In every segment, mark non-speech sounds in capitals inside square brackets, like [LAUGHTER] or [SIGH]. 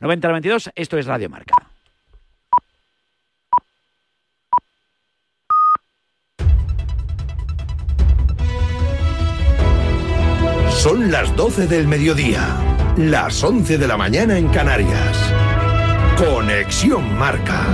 90 22, esto es Radio Marca. Son las 12 del mediodía, las 11 de la mañana en Canarias. Conexión Marca.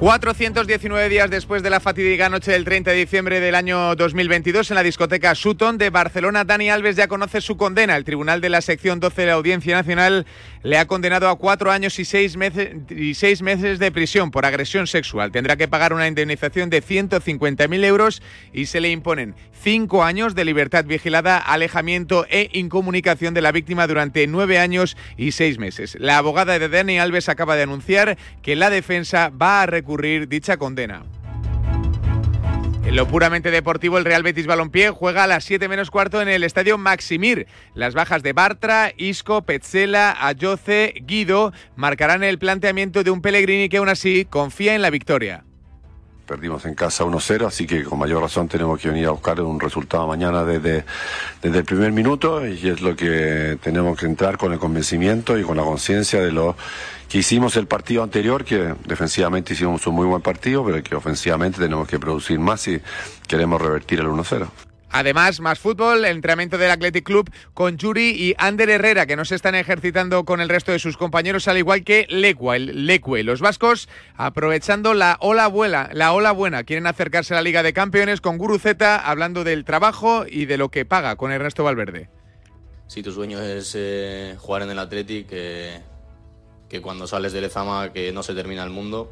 419 días después de la fatídica noche del 30 de diciembre del año 2022 en la discoteca Sutton de Barcelona, Dani Alves ya conoce su condena. El Tribunal de la Sección 12 de la Audiencia Nacional le ha condenado a cuatro años y seis, meses, y seis meses de prisión por agresión sexual. Tendrá que pagar una indemnización de 150.000 euros y se le imponen cinco años de libertad vigilada, alejamiento e incomunicación de la víctima durante nueve años y seis meses. La abogada de Dani Alves acaba de anunciar que la defensa va a recurrir dicha condena. En lo puramente deportivo, el Real Betis Balompié juega a las 7 menos cuarto en el estadio Maximir. Las bajas de Bartra, Isco, Petzela, Ayoce, Guido marcarán el planteamiento de un Pellegrini que aún así confía en la victoria. Perdimos en casa 1-0, así que con mayor razón tenemos que venir a buscar un resultado mañana desde, desde el primer minuto y es lo que tenemos que entrar con el convencimiento y con la conciencia de lo que hicimos el partido anterior, que defensivamente hicimos un muy buen partido, pero que ofensivamente tenemos que producir más si queremos revertir el 1-0. Además, más fútbol, el entrenamiento del Athletic Club con Yuri y Ander Herrera, que no se están ejercitando con el resto de sus compañeros, al igual que Lecua, el Lecue. Los vascos, aprovechando la ola buena, la ola buena, quieren acercarse a la Liga de Campeones con Guruzeta, hablando del trabajo y de lo que paga con Ernesto Valverde. Si tu sueño es eh, jugar en el Athletic, eh, que cuando sales de Lezama que no se termina el mundo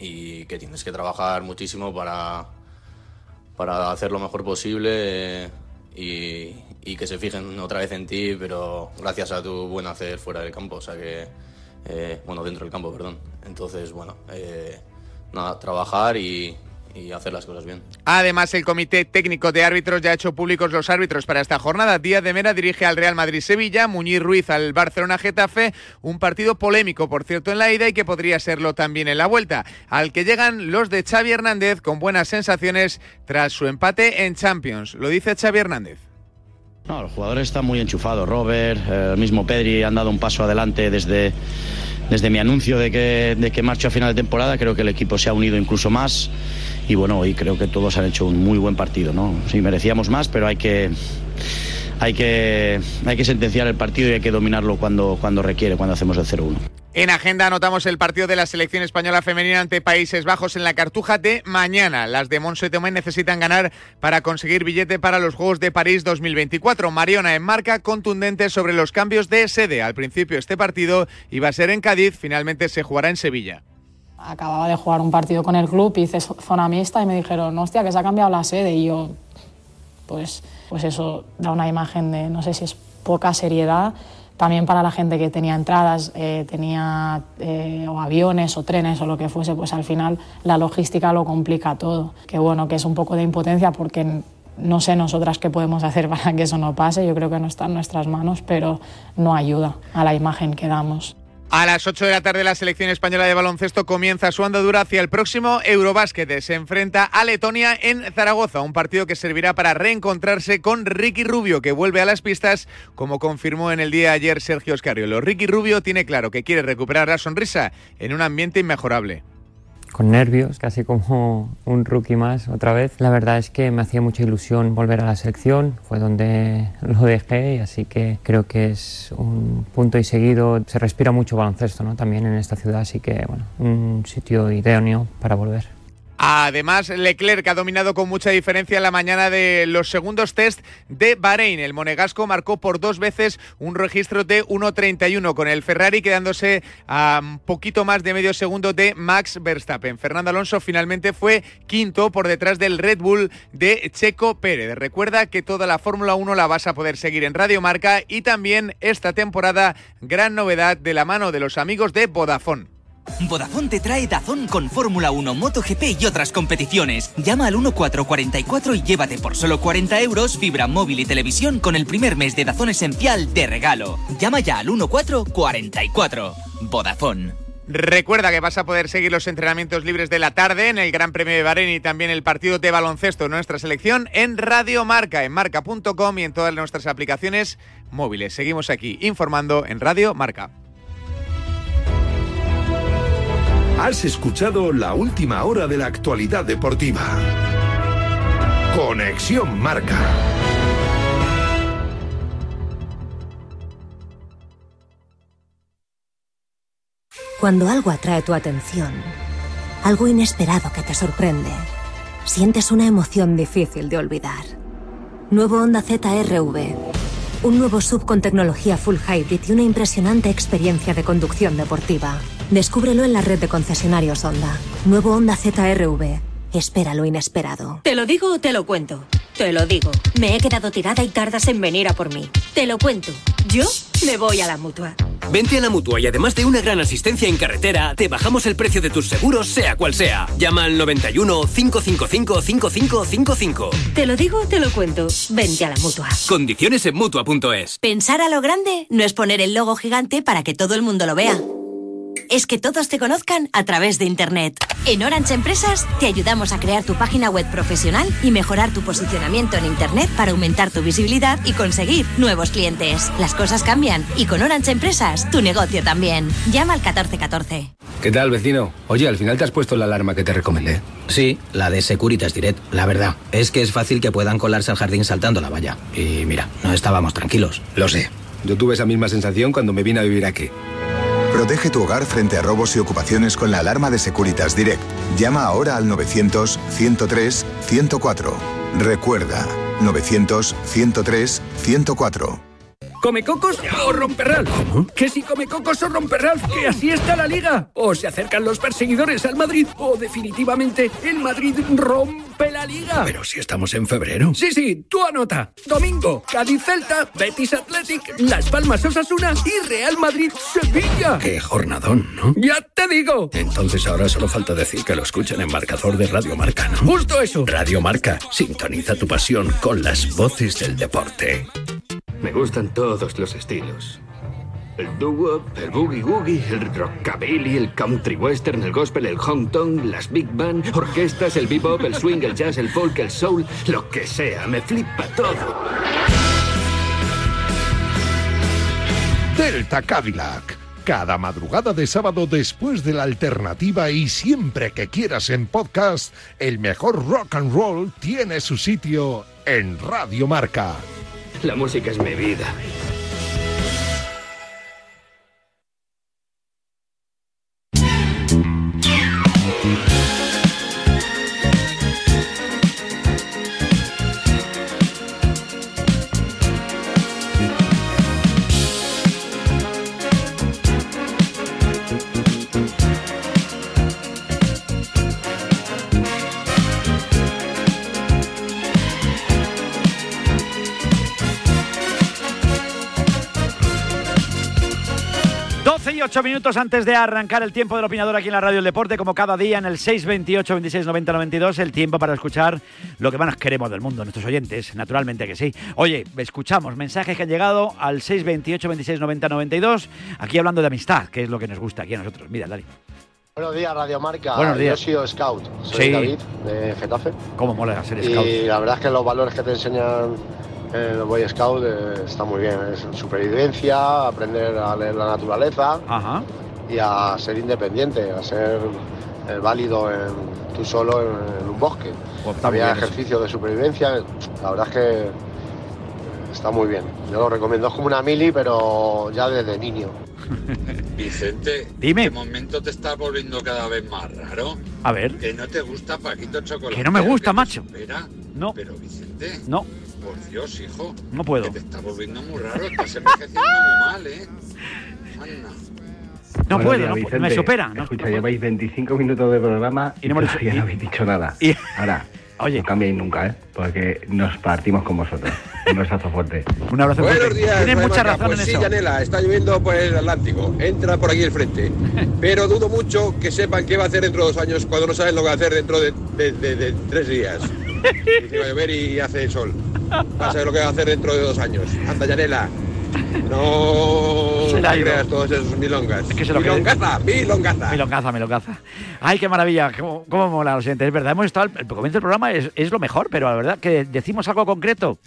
y que tienes que trabajar muchísimo para, para hacer lo mejor posible eh, y, que se fijen otra vez en ti, pero gracias a tu buen hacer fuera del campo, o sea que, eh, bueno, dentro del campo, perdón. Entonces, bueno, eh, nada, trabajar y, y hacer las cosas bien. Además, el Comité Técnico de Árbitros ya ha hecho públicos los árbitros para esta jornada. Díaz de Mera dirige al Real Madrid-Sevilla, Muñiz Ruiz al Barcelona-Getafe, un partido polémico, por cierto, en la ida y que podría serlo también en la vuelta, al que llegan los de Xavi Hernández con buenas sensaciones tras su empate en Champions. Lo dice Xavi Hernández. No, los jugadores están muy enchufados. Robert, eh, el mismo Pedri han dado un paso adelante desde, desde mi anuncio de que, de que marcho a final de temporada. Creo que el equipo se ha unido incluso más y bueno, hoy creo que todos han hecho un muy buen partido, ¿no? Sí, merecíamos más, pero hay que hay que, hay que sentenciar el partido y hay que dominarlo cuando, cuando requiere, cuando hacemos el 0-1. En agenda anotamos el partido de la selección española femenina ante Países Bajos en la Cartuja de mañana. Las de Monse Tomé necesitan ganar para conseguir billete para los Juegos de París 2024. Mariona en marca contundente sobre los cambios de sede. Al principio este partido iba a ser en Cádiz, finalmente se jugará en Sevilla acababa de jugar un partido con el club, hice zona mixta y me dijeron, hostia, que se ha cambiado la sede. Y yo, pues, pues eso da una imagen de, no sé si es poca seriedad, también para la gente que tenía entradas, eh, tenía eh, o aviones o trenes o lo que fuese, pues al final la logística lo complica todo. Que bueno, que es un poco de impotencia porque no sé nosotras qué podemos [LAUGHS] hacer para que eso no pase, yo creo que no está en nuestras manos, pero no ayuda a la imagen que damos. A las 8 de la tarde la selección española de baloncesto comienza su andadura hacia el próximo Eurobásquet. Se enfrenta a Letonia en Zaragoza, un partido que servirá para reencontrarse con Ricky Rubio, que vuelve a las pistas, como confirmó en el día de ayer Sergio Oscariolo. Ricky Rubio tiene claro que quiere recuperar la sonrisa en un ambiente inmejorable con nervios, casi como un rookie más otra vez. La verdad es que me hacía mucha ilusión volver a la selección, fue donde lo dejé, y así que creo que es un punto y seguido. Se respira mucho baloncesto ¿no? también en esta ciudad, así que bueno, un sitio idóneo para volver. Además, Leclerc ha dominado con mucha diferencia en la mañana de los segundos test de Bahrein. El monegasco marcó por dos veces un registro de 1.31 con el Ferrari quedándose a un poquito más de medio segundo de Max Verstappen. Fernando Alonso finalmente fue quinto por detrás del Red Bull de Checo Pérez. Recuerda que toda la Fórmula 1 la vas a poder seguir en Radio Marca y también esta temporada gran novedad de la mano de los amigos de Vodafone. Vodafone te trae Dazón con Fórmula 1, MotoGP y otras competiciones. Llama al 1444 y llévate por solo 40 euros fibra móvil y televisión con el primer mes de Dazón Esencial de regalo. Llama ya al 1444. Vodafone. Recuerda que vas a poder seguir los entrenamientos libres de la tarde en el Gran Premio de Bahrein y también el partido de baloncesto de nuestra selección en Radio Marca, en marca.com y en todas nuestras aplicaciones móviles. Seguimos aquí informando en Radio Marca. Has escuchado la última hora de la actualidad deportiva. Conexión Marca. Cuando algo atrae tu atención, algo inesperado que te sorprende, sientes una emoción difícil de olvidar. Nuevo Honda ZRV. Un nuevo sub con tecnología full hybrid y una impresionante experiencia de conducción deportiva. Descúbrelo en la red de concesionarios Honda. Nuevo Honda ZRV. Espera lo inesperado. ¿Te lo digo o te lo cuento? Te lo digo. Me he quedado tirada y tardas en venir a por mí. Te lo cuento. Yo me voy a la mutua. Vente a la mutua y además de una gran asistencia en carretera, te bajamos el precio de tus seguros, sea cual sea. Llama al 91 555 5555. Te lo digo o te lo cuento. Vente a la mutua. Condiciones en mutua.es. Pensar a lo grande no es poner el logo gigante para que todo el mundo lo vea es que todos te conozcan a través de Internet. En Orange Empresas te ayudamos a crear tu página web profesional y mejorar tu posicionamiento en Internet para aumentar tu visibilidad y conseguir nuevos clientes. Las cosas cambian y con Orange Empresas tu negocio también. Llama al 1414. ¿Qué tal, vecino? Oye, al final te has puesto la alarma que te recomendé. Sí, la de Securitas Direct. La verdad, es que es fácil que puedan colarse al jardín saltando la valla. Y mira, no estábamos tranquilos. Lo sé. Yo tuve esa misma sensación cuando me vine a vivir aquí. Protege tu hogar frente a robos y ocupaciones con la alarma de Securitas Direct. Llama ahora al 900-103-104. Recuerda, 900-103-104. ¿Come cocos o romperral? ¿Cómo? ¿Que si come cocos o romperral? ¿Que así está la liga? ¿O se acercan los perseguidores al Madrid? ¿O definitivamente el Madrid rompe la liga? Pero si estamos en febrero. Sí, sí, tú anota. Domingo, Cádiz Celta, Betis Athletic, Las Palmas Osasuna y Real Madrid Sevilla. Qué jornadón, ¿no? ¡Ya te digo! Entonces ahora solo falta decir que lo escuchen en marcador de Radio Marca, ¿no? Justo eso. Radio Marca, sintoniza tu pasión con las voces del deporte. Me gustan todos los estilos. El doo-wop, el boogie-woogie, el rockabilly, el country western, el gospel, el hong kong, las big band, orquestas, el bebop, el swing, el jazz, el folk, el soul, lo que sea, me flipa todo. Delta Cadillac. Cada madrugada de sábado después de la alternativa y siempre que quieras en podcast, el mejor rock and roll tiene su sitio en Radio Marca. La música es mi vida. Ocho minutos antes de arrancar el tiempo del opinador aquí en la Radio del Deporte, como cada día en el 628 26 90 92, el tiempo para escuchar lo que más queremos del mundo, nuestros oyentes, naturalmente que sí. Oye, escuchamos mensajes que han llegado al 628 26 90 92, aquí hablando de amistad, que es lo que nos gusta aquí a nosotros. Mira, Dani. Buenos días, Radio Marca. Buenos días. Yo he sido scout. Soy Sí. David, de Getafe. ¿Cómo mola ser scout? Y la verdad es que los valores que te enseñan en el Boy Scout eh, está muy bien. Es supervivencia, aprender a leer la naturaleza Ajá. y a ser independiente, a ser eh, válido en, tú solo en, en un bosque. Pues está Había eso. ejercicios de supervivencia. La verdad es que está muy bien. Yo lo recomiendo. Es como una mili, pero ya desde niño. [LAUGHS] Vicente, Dime. ¿de momento te estás volviendo cada vez más raro? A ver. Que no te gusta Paquito Chocolate. Que no me gusta, macho. Espera. No. Pero Vicente. No. Por Dios, hijo. No puedo. Que te estás volviendo muy raro. Estás envejeciendo muy mal, ¿eh? Anda. No Vicente. me supera. No, Escucha, lleváis 25 minutos de programa y, no hemos dicho- no habéis dicho nada. y- Ahora, Oye. No cambiéis nunca, ¿eh? Porque nos partimos con vosotros. Un besazo fuerte. Un abrazo Buenos fuerte. días. Tienes mucha razón pues en sí, eso. Yanela, está lloviendo por el Atlántico. Entra por aquí el frente. [LAUGHS] Pero dudo mucho que sepan qué va a hacer dentro de dos años cuando no saben lo que va a hacer dentro de, de- de- de tres días. [LAUGHS] Dice, va a llover y hace sol. Va a saber lo que va a hacer dentro de dos años. Anda, Yanela. No Se ido. creas todos esos milongas. que se lo milongaza, milongaza. Milongaza, milongaza. Ay, qué maravilla, cómo, cómo mola, lo siento. Es verdad, hemos estado, el comienzo del programa es, es lo mejor, pero la verdad que decimos algo concreto.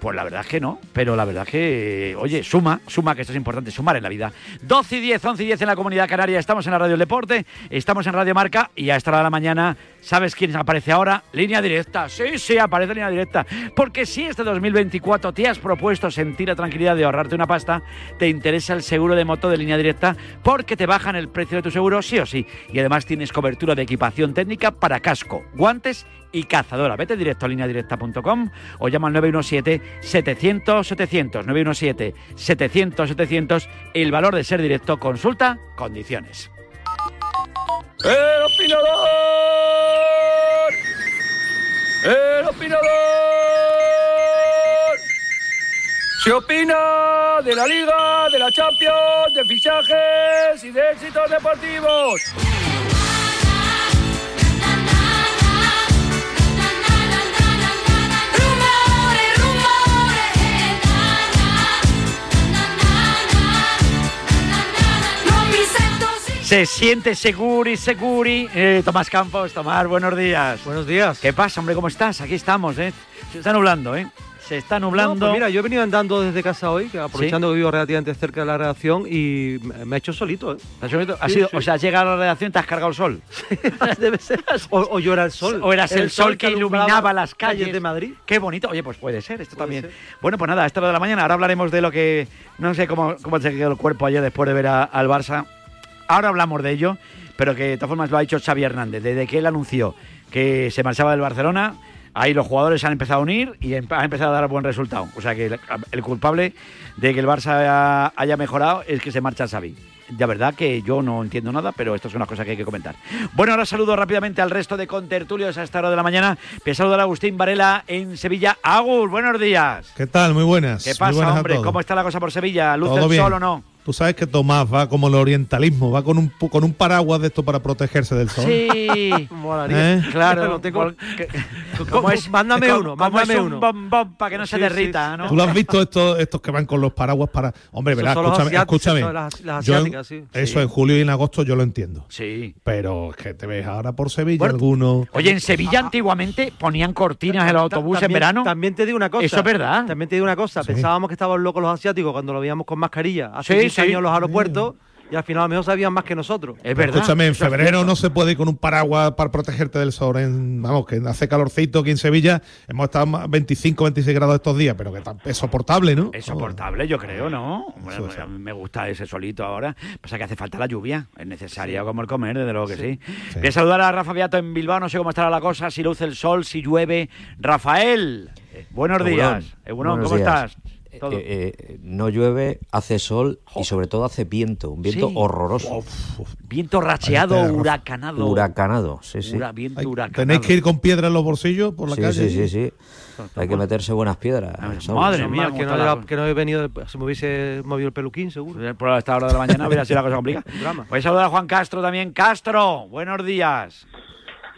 Pues la verdad es que no, pero la verdad es que, oye, suma, suma, que esto es importante, sumar en la vida. 12 y 10, 11 y 10 en la Comunidad Canaria, estamos en la Radio del Deporte, estamos en Radio Marca y a esta hora de la mañana, ¿sabes quién aparece ahora? Línea directa, sí, sí, aparece línea directa. Porque si este 2024 te has propuesto sentir la tranquilidad de ahorrarte una pasta, te interesa el seguro de moto de línea directa porque te bajan el precio de tu seguro sí o sí. Y además tienes cobertura de equipación técnica para casco, guantes y cazadora. Vete directo a lineadirecta.com o llama al 917-700-700. 917-700-700. El valor de ser directo. Consulta condiciones. ¡El opinador! ¡El opinador! Se opina de la Liga, de la Champions, de fichajes y de éxitos deportivos. Se siente seguri, seguri. Eh, Tomás Campos, Tomás, buenos días. Buenos días. ¿Qué pasa, hombre? ¿Cómo estás? Aquí estamos, ¿eh? Se está nublando, ¿eh? Se está nublando. No, pues mira, yo he venido andando desde casa hoy, aprovechando que vivo relativamente cerca de la redacción y me he hecho solito, ¿eh? ¿Te has solito? ¿Has Sí, sí. O sea, has llegado a la redacción y te has cargado el sol. [LAUGHS] [LAUGHS] Debe ser. O, o yo era el sol. O eras el, sol que iluminaba las calles de Madrid. Qué bonito. Oye, pues puede ser, esto también. ser. Bueno, pues nada, a esta hora de la mañana. Ahora hablaremos de lo que. No sé cómo, cómo se quedó el cuerpo ayer después de ver a- al Barça. Ahora hablamos de ello, pero que de todas formas lo ha dicho Xavi Hernández. Desde que él anunció que se marchaba del Barcelona, ahí los jugadores se han empezado a unir y ha empezado a dar buen resultado. O sea que el, el culpable de que el Barça haya, mejorado es que se marcha Xavi. De verdad que yo no entiendo nada, pero esto es una cosa que hay que comentar. Bueno, ahora saludo rápidamente al resto de contertulios a esta hora de la mañana. A saludar a Agustín Varela en Sevilla. Agus, buenos días. ¿Qué tal? Muy buenas. ¿Qué pasa, buenas hombre? ¿Cómo está la cosa por Sevilla? ¿Luce Todo el bien. sol o no? Tú sabes que Tomás va como el orientalismo, va con un, pu- con un paraguas de esto para protegerse del sol. Sí, [LAUGHS] ¿Eh? claro. Lo tengo- porque- [LAUGHS] ¿Cómo como es? Mándame uno, mándame es un uno. bombón para que no se derrita, sí, ¿no? ¿Tú lo has visto estos, estos que van con los paraguas para... Hombre, verás, los escúchame, asiáticos, escúchame. las- las Yo en- asiáticas, sí. Eso en julio y en agosto yo lo entiendo. Sí. Pero es que te ves ahora por Sevilla Bueno, alguno... Oye, en Sevilla antiguamente ponían cortinas en el autobús en verano. También te digo una cosa. Eso es verdad. También te digo una cosa. Sí. Pensábamos que estaban locos los asiáticos cuando lo veíamos con mascarilla hace Sí, 15 sí. años en los aeropuertos y al final a lo mejor sabían más que nosotros. Es verdad. Escúchame, en es febrero no se puede ir con un paraguas para protegerte del sol. en- vamos, que hace calorcito aquí en Sevilla. Hemos estado a 25, 26 grados estos días, pero que es soportable, ¿no? Es soportable, yo creo, ¿no? Bueno, mí me gusta ese solito ahora. Pasa que hace falta la lluvia. Es necesaria como el comer, desde luego que sí. Sí. Voy a saludar a Rafa Beato en Bilbao. No sé cómo estará la cosa, si luce el sol, si llueve. Rafael, eh, buenos Egunon. días. Egunon, Buenos ¿cómo días. estás? Todo. Eh, eh, no llueve, hace sol y sobre todo hace viento, un viento Sí. horroroso. Viento racheado, huracanado. Huracanado, sí, sí. Hura- viento Hay- huracanado. Tenéis que ir con piedra en los bolsillos por la Sí, calle. sí, sí, sí. Hay que meterse buenas piedras. Madre mía, que no, la que no he venido, se me hubiese movido el peluquín, seguro. Por esta hora de la mañana hubiera sido la cosa complicada. [LAUGHS] Drama. Voy a saludar a Juan Castro también. Castro, buenos días.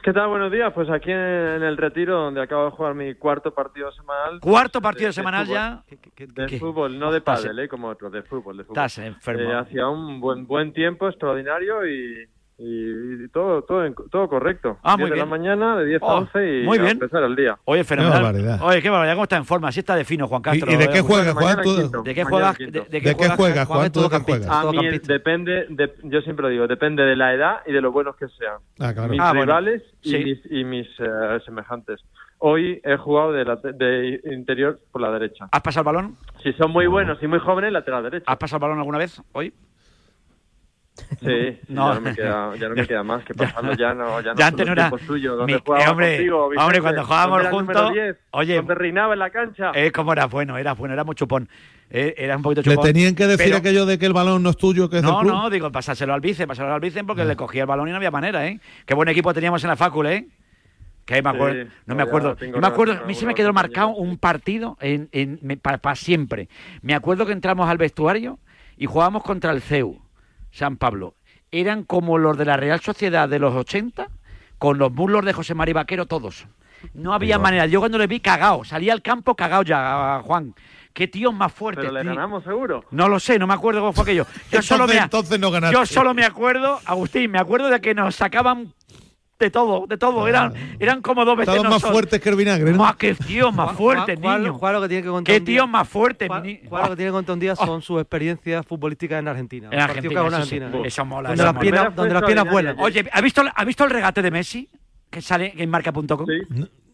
¿Qué tal? Buenos días. Pues aquí en, en el retiro, donde acabo de jugar mi cuarto partido semanal. Cuarto partido de semanal fútbol. ya. De qué? fútbol, no de Estás- pádel, ¿eh? como otro, de fútbol. De fútbol. Estás enfermo. Eh, hacía un buen buen tiempo, extraordinario y, y- y todo, todo, en- todo correcto. Ah, 10 muy de la bien. mañana, de 10 Oh, a 11 y muy a bien. empezar el día. Oye, fenomenal. Oye, qué barbaridad, cómo está en forma. Así está de fino, Juan Castro. ¿Y- y de qué Eh, juegas, Juan? Tú- ¿De qué juegas? ¿De, de ¿De qué juegas, Juan? ¿Tú de qué Campista. juegas? A mí Todocampista. depende, de, yo siempre lo digo, depende de la edad y de lo buenos que sean. Ah, claro. Mis Ah, bueno. rivales y Sí. mis, y mis eh, semejantes. Hoy he jugado de, late- de interior por la derecha. ¿Has pasado el balón? Si son muy buenos y muy jóvenes, lateral derecho. ¿Has pasado el balón alguna vez hoy? Sí, [LAUGHS] No. ya no me queda, ya no me queda más que pasarlo, ya no, ya no Ya antes no era- Mi- jugaba eh, hombre, contigo, hombre, cuando jugábamos juntos, 10, oye, donde reinaba en la cancha. Eh, como era bueno, era bueno, era muy chupón. Eh, era un poquito Le chupón. tenían que decir Pero- aquello de que el balón no es tuyo, que es del No, club. no, digo, pasárselo al vice, pasárselo al vice porque le cogía el balón y no había manera, ¿eh? Qué buen equipo teníamos en la facul, ¿eh? Que me acuerdo, Sí, no no, me acuerdo. Yo me acuerdo, a mí se me quedó marcado un partido en, en, para, siempre. Me acuerdo que entramos al vestuario y jugábamos contra el CEU, San Pablo. Eran como los de la Real Sociedad de los 80, con los muslos de José María Vaquero, todos. No había Igual. manera. Yo cuando le vi cagao, salía al campo cagao ya, Juan. Qué tíos más fuertes. Pero le tío. ganamos seguro. No lo sé, no me acuerdo cómo fue aquello. Yo solo me, entonces no ganaste. Yo solo me acuerdo, Agustín, me acuerdo de que nos sacaban de todo, de todo. Eran, eran como dos veces Estaban más nosotros. fuertes que el vinagre, ¿no? Más que tíos más fuertes, niño. Juan lo que tiene que contar Qué un día- tíos más fuertes, ni- Juan lo que tiene que contar un día son sus experiencias futbolísticas en Argentina. En Argentina, eso sí. Argentina. Eso mola, Donde eso las piernas, donde las piernas vuelan. Oye, ¿ha visto, ¿ha visto el regate de Messi? Que sale en marca.com.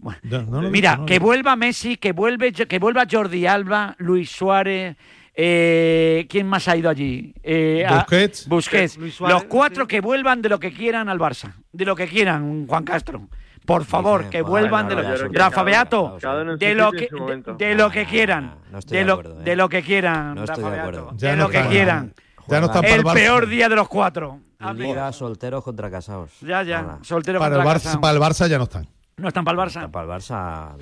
Bueno, No, no lo he Mira, visto, no lo que vuelva Messi, que, vuelve, que vuelva Jordi Alba, Luis Suárez. Eh, ¿Quién más ha ido allí? Eh, a- Busquets. Busquets. Luis Suárez, Los cuatro que vuelvan de lo que quieran al Barça. De lo que quieran, Juan Castro. Por favor, que vuelvan de lo que que Rafa Beato, de lo que momento. de, de lo que quieran, no estoy de de lo acuerdo, ¿eh? de lo que quieran, No estoy Rafa de Beato, acuerdo. Ya de no lo que quieran. Ya no para El el Barça. peor día de los cuatro. Liga solteros contra casados. Ya, ya. Hala. Soltero Para el, contra Barça, casado. para el Barça ya no están. No están para el Barça. Para el Barça,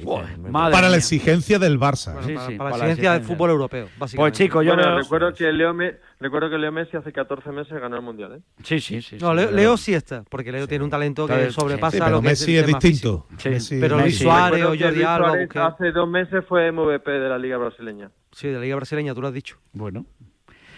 madre para la mía. exigencia del Barça. Bueno, Sí, para, sí, para la para la exigencia del fútbol europeo, básicamente. Pues chicos, yo Bueno, recuerdo que Leo, Me- recuerdo que Leo Messi hace 14 meses ganó el Mundial, ¿eh? Sí, sí, sí. No, sí, Leo, sí está, porque Leo tiene un talento que sobrepasa Sí, pero lo que Messi es, el tema distinto. físico. Sí. Messi- Pero. Luis Suárez o Jordi Alba, hace dos meses fue MVP de la Liga Brasileña. Sí, de la Liga Brasileña, tú lo has dicho. Bueno,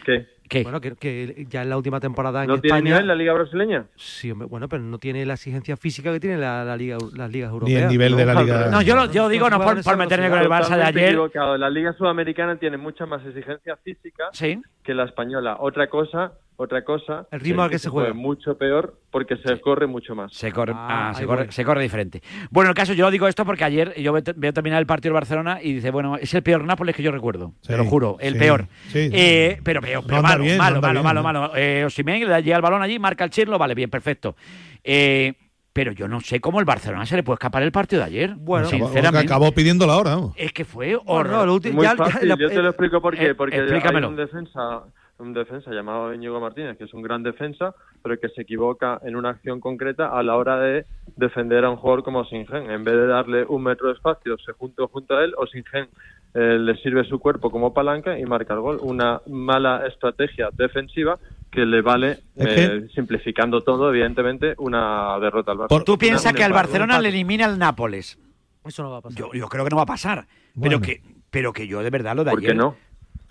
¿Qué? ¿Qué? Bueno, que, que ya en la última temporada en ¿No tiene España... nivel la Liga Brasileña? Sí, hombre, bueno, pero no tiene la exigencia física que tiene la, la liga, las ligas Ni europeas. el nivel de la liga. No, yo, lo- yo digo no por, por meterme con el Barça de ayer. equivocado. La Liga Sudamericana tiene mucha más exigencia física Sí. Que la española. Otra cosa, otra cosa. El ritmo al que se juega juega. mucho peor porque se corre mucho más. Se corre, Ah, ah, se, corre, voy. se corre diferente. Bueno, el caso, yo digo esto porque ayer yo veo, terminar el partido del Barcelona y dice, bueno, es el peor Nápoles que yo recuerdo. Sí, te lo juro, el sí, peor. sí. Eh, pero peor, pero malo, bien, malo, malo, bien, malo, ¿no? malo. Eh, Osimhen le llega el balón allí, marca el chirlo, vale, bien, perfecto. Eh, pero yo no sé cómo el Barcelona se le puede escapar el partido de ayer. Bueno, sinceramente. acabó pidiendo la hora. vamos. Es que fue Bueno, horror. lo último- Muy ya- ya fácil, la- yo te lo explico por qué. eh, Porque explícamelo. hay un defensa, un defensa llamado Íñigo Martínez, que es un gran defensa, pero que se equivoca en una acción concreta a la hora de defender a un jugador como Singen. En vez de darle un metro de espacio, se junto junto a él, o Singen eh, le sirve su cuerpo como palanca y marca el gol. Una mala estrategia defensiva que le vale, eh, simplificando todo, evidentemente, una derrota al. Por- Tú piensas que al. Barcelona le elimina el Nápoles. Eso no va a pasar. Yo, yo creo que no va a pasar. Pero, que, pero que yo de verdad lo de ¿Por ayer. qué no?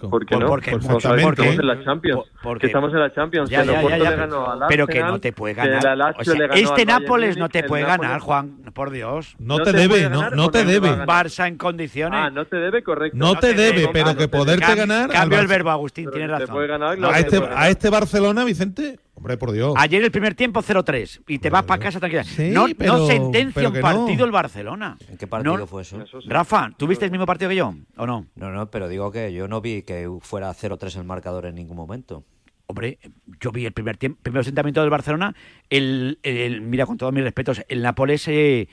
¿Por qué no? porque- Pues Perfectamente. sabéis que estamos en la Champions. Por- porque- que estamos en la Champions. Ya, ya, ya, ya, le ganó al pero que no te puede ganar. O sea, le ganó este Nápoles no te puede Nápoles- ganar, Juan, por Dios. No, No te, te debe, no, no te no debe. Barça en condiciones. Ah, no te debe, correcto. No te te debe, debe, pero no que te poderte ganar. Cambio el verbo, Agustín, tienes razón. A este, a este Barcelona, Vicente, hombre, por Dios. Ayer el primer tiempo 0-3 y te vas para casa tranquila. Sí, no, pero- no sentencia pero un partido no. el Barcelona. ¿En qué partido No- fue eso? Eso sí. Rafa, ¿tuviste el mismo partido que yo o no? No, no, pero digo que yo no vi que fuera 0-3 el marcador en ningún momento. Hombre, yo vi el primer tiempo, primer asentamiento del Barcelona. El, el- mira, con todos mis respetos, el Nápoles. eh,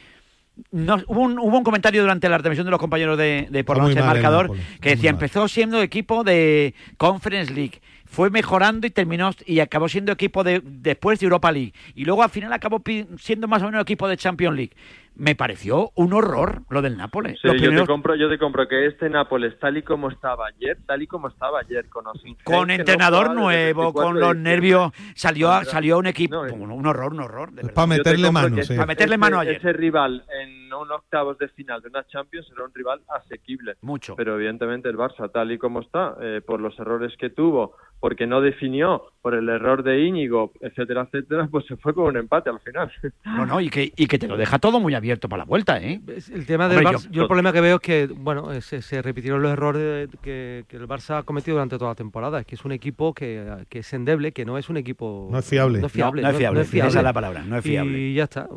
no, hubo, un, hubo un comentario durante la transmisión de los compañeros de, de por la noche el mal el marcador que decía empezó siendo equipo de Conference League, fue mejorando y terminó y acabó siendo equipo de después de Europa League y luego al final acabó siendo más o menos equipo de Champions League. Me pareció un horror lo del Nápoles. Sí, Los yo, primeros- te compro, yo te compro que este Nápoles, tal y como estaba ayer, tal y como estaba ayer, con con no entrenador el nuevo, 24 con los nervios, salió a, salió un equipo, No, un, un horror, un horror. de Es verdad. para meterle mano, sí. Para meterle ese- mano ayer. Ese rival en un octavos de final de una Champions era un rival asequible. Mucho. Pero evidentemente el Barça, tal y como está, eh, por los errores que tuvo, porque no definió, por el error de Íñigo, etcétera, etcétera, pues se fue con un empate al final. [LAUGHS] No, no, y que, y que te lo deja todo muy abierto para la vuelta, ¿eh? Es- El tema del Hombre, Barça, yo- yo, el problema que veo es que, bueno, se, se repitieron los errores que, que el Barça ha cometido durante toda la temporada. Es que es un equipo que, que es endeble, que no es un equipo... No es fiable. No es fiable. No, no es fiable, esa es fiable. la palabra, no es fiable. Y ya está.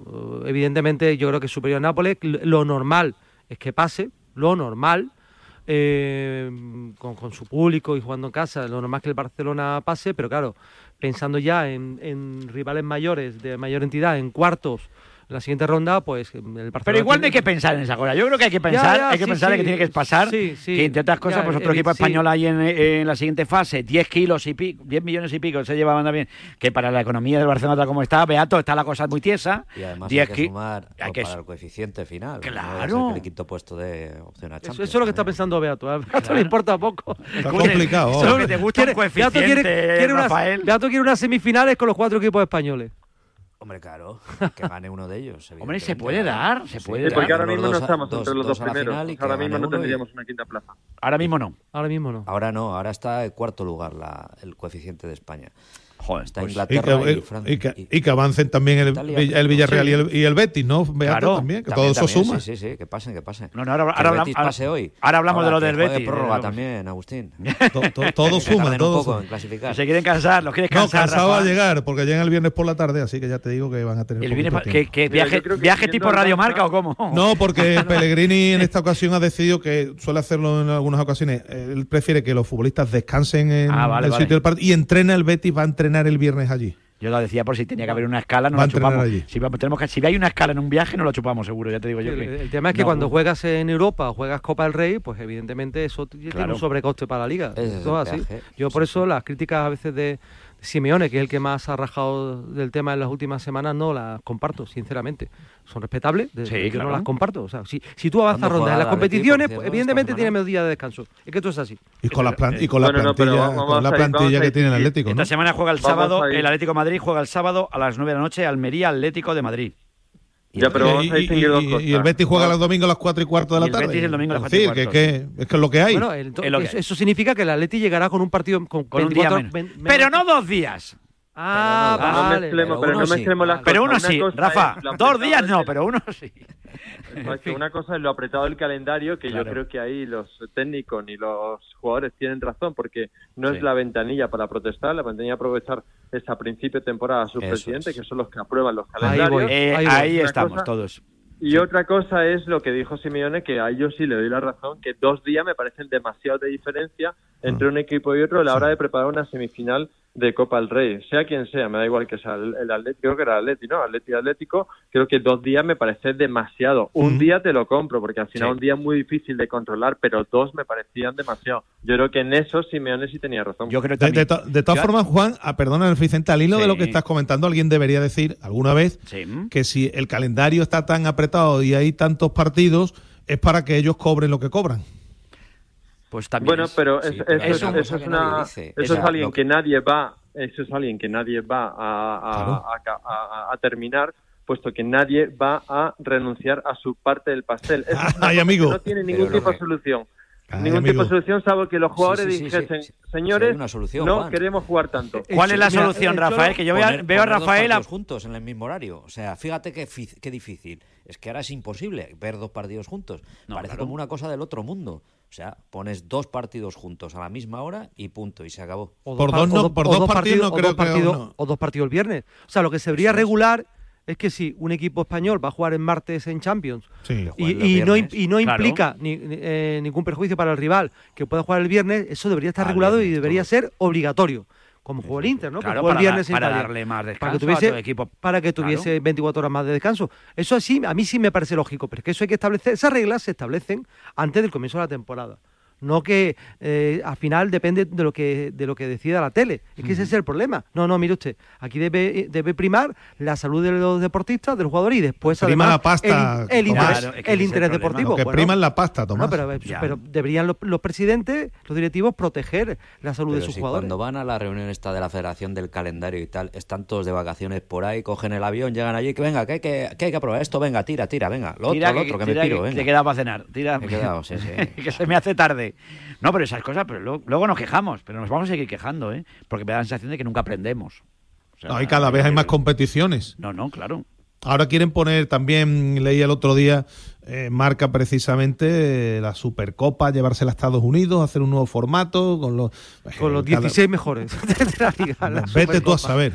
Evidentemente, yo creo que es superior a Nápoles. Lo normal es que pase, lo normal, eh, con, su público y jugando en casa, lo normal es que el Barcelona pase, pero claro, pensando ya en rivales mayores, de mayor entidad, en cuartos, la siguiente ronda, pues el Barcelona Pero igual no hay que pensar en esa cosa. Yo creo que hay que pensar, hay que pensar sí, en que tiene que pasar. Sí, que entre otras cosas, ya, pues otro eh, equipo español ahí en, la siguiente fase, 10 kilos y pico, 10 millones y pico se llevaban también. Que para la economía del Barcelona tal como está, Beato, está la cosa muy tiesa. Y además hay que sumar para el coeficiente final. Claro. El quinto puesto de opción a Champions. Eso, es lo que está pensando Beato. ¿eh? A Beato le importa poco. Está complicado. Eso es lo que te gusta Rafael. Beato quiere unas semifinales con los cuatro equipos españoles. Hombre, claro, [LAUGHS] que gane uno de ellos. Hombre, se puede dar, se puede dar. Porque ahora mismo no estamos entre los dos, primeros. Ahora mismo no tendríamos una quinta plaza. Ahora mismo no. Ahora mismo no. Ahora no, ahora está en cuarto lugar la, el coeficiente de España. Joder, está pues Inglaterra y, que, y, eh, Francia, y, que, y, que, avancen también el, Italia, el Villarreal sí. el, y, el, Betis, ¿no? Claro, también, que también, todo eso suma. Sí, sí, sí, que pasen, que pasen. No, no, ahora, ahora, hablamos, pase hoy. ahora, hablamos de lo del Betis. Prórroga eh, también, Agustín. [LAUGHS] To, to, todo suma, todo suma. En Se quieren cansar, los quieren cansar. No, cansado va a llegar, porque llegan el viernes por la tarde, así que ya te digo que van a tener. El viernes, que, que Mira, viaje, viaje tipo Radiomarca o cómo? No, porque [LAUGHS] Pellegrini en esta ocasión ha decidido que suele hacerlo en algunas ocasiones. Él prefiere que los futbolistas descansen en ah, el sitio del partido y entrena el Betis, va a entrenar el viernes allí. Yo lo decía por si tenía que haber una escala, no la chupamos. Si, tenemos que, si hay una escala en un viaje, no la chupamos seguro, ya te digo yo. El, que, el tema es que cuando juegas en Europa o juegas Copa del Rey, pues evidentemente eso tiene un sobrecoste para la liga. Es eso así. Yo por eso las críticas a veces de, Simeone, que es el que más ha rajado del tema en las últimas semanas, no las comparto, sinceramente. Son respetables, sí, claro. no las comparto. O sea, si, si tú avanzas rondas en las competiciones, pues, evidentemente tienes menos días de descanso. Es que esto es así. Y con, la, plan con plantilla, que tiene el Atlético. Esta semana juega el sábado, el Atlético Madrid juega el sábado a las 9 de la noche, Almería Atlético de Madrid. Ya, pero vamos a distinguir dos cosas. Y el Betis juega los domingos a las 4 y cuarto de la tarde. El Betis el domingo a las pues 4 y cuarto. Que, es que es lo que hay. Bueno, eso, significa que el Atleti llegará con un partido con, un día menos. Pero no dos días. Ah, pero no, ah, vale. Mezclemos, pero, uno no sí, las Pero uno sí, Rafa. Dos días no, pero uno sí. Una cosa es lo apretado del calendario, que yo creo que ahí los técnicos ni los jugadores tienen razón, porque no es la ventanilla para protestar, la ventanilla para aprovechar esa principio de temporada a sus presidentes, que son los que aprueban los calendarios. Ahí, estamos todos. Y otra cosa es lo que dijo Simeone, que a yo sí le doy la razón, que dos días me parecen demasiado de diferencia entre un equipo y otro a la hora de preparar una semifinal de Copa del Rey, sea quien sea, me da igual que sea el, Atlético, creo que era Atlético, ¿no? Atlético Atlético, creo que dos días me parece demasiado. Un día te lo compro, porque al final un día es muy difícil de controlar, pero dos me parecían demasiado. Yo creo que en eso Simeone sí tenía razón. Yo creo de, de, todas formas, Juan, a, perdona, Vicente, al hilo de lo que estás comentando, alguien debería decir alguna vez que si el calendario está tan apretado y hay tantos partidos, es para que ellos cobren lo que cobran pues también bueno, pero, eso, es, alguien que... nadie va, eso es alguien que nadie va a, terminar puesto que nadie va a renunciar a su parte del pastel. Eso [LAUGHS] no tiene ningún tipo de solución. Ningún tipo de solución, salvo que los jugadores sí, dijesen, señores, no queremos jugar tanto. Eh, ¿Cuál es la solución, eh, Rafael? Que yo poner, veo a Rafael... A... juntos en el mismo horario. O sea, fíjate qué difícil. Es que ahora es imposible ver dos partidos juntos. Parece como una cosa del otro mundo. O sea, pones dos partidos juntos a la misma hora y punto, y se acabó. O por dos, partidos. O dos partidos el viernes. O sea, lo que se debería regular es que si un equipo español va a jugar en martes en Champions y, no, y, no, implica ni, eh, ningún perjuicio para el rival que pueda jugar el viernes, eso debería estar ah, regulado y debería ser obligatorio como jugó el Inter, ¿no? Claro, para, darle más descanso para que tuviese, a tu equipo. Para que tuviese claro. 24 horas más de descanso. Eso así, a mí sí me parece lógico, pero es que eso hay que establecer, esas reglas se establecen antes del comienzo de la temporada no que eh, al final depende de lo que de lo que decida la tele. Es que ese es el problema. No, no, mire usted, aquí debe, debe primar la salud de los deportistas, del jugador y después pues prima además, la pasta, el, interés, claro, el interés deportivo. Que priman la pasta, Tomás. Eh, pero, deberían los, los, presidentes, los directivos proteger la salud de sus jugadores. Cuando van a la reunión esta de la Federación del calendario y tal, están todos de vacaciones por ahí, cogen el avión, llegan allí, que venga, que hay que, que, hay que aprobar esto, venga, tira, tira, venga, lo otro, que, me tiro, venga. Te quedaba para cenar, tira. Me he quedado, sí, sí. [LAUGHS] que se me hace tarde. No, pero esas cosas, pero luego, nos quejamos, pero nos vamos a seguir quejando, ¿eh? Porque me da la sensación de que nunca aprendemos. No, y cada vez hay más competiciones. No, no, claro. Ahora quieren poner, también leí el otro día, eh, marca precisamente la Supercopa, llevársela a Estados Unidos, hacer un nuevo formato con los, eh, con los 16 mejores [LAUGHS] de la liga. La vete tú a saber.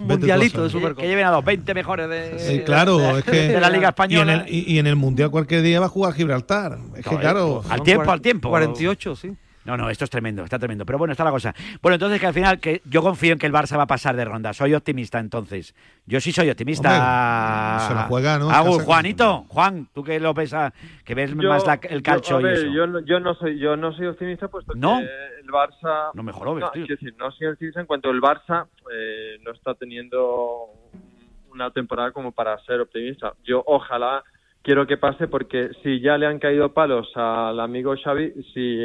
Un mundialito de Supercopa. Que lleven a los 20 mejores de, claro, es que, la liga española. Y en, el, y, en, el, Mundial cualquier día va a jugar Gibraltar. Es que claro. Al tiempo, al tiempo. 48, sí. No, no, esto es tremendo, está tremendo. Pero bueno, está la cosa. Bueno, entonces que al final, que yo confío en que el Barça va a pasar de ronda. Soy optimista entonces. Yo sí soy optimista. Hombre, se la juega, ¿no? Juanito, Juan, tú que lo ves, a- que ves Yo- más la- el yo- calcio a y eso. Yo, no- yo no soy yo no soy optimista puesto ¿No? que el Barça No me jorobes, no, tío. quiero decir, no soy optimista en cuanto el Barça eh, no está teniendo una temporada como para ser optimista. Yo ojalá quiero que pase porque si ya le han caído palos al amigo Xavi, si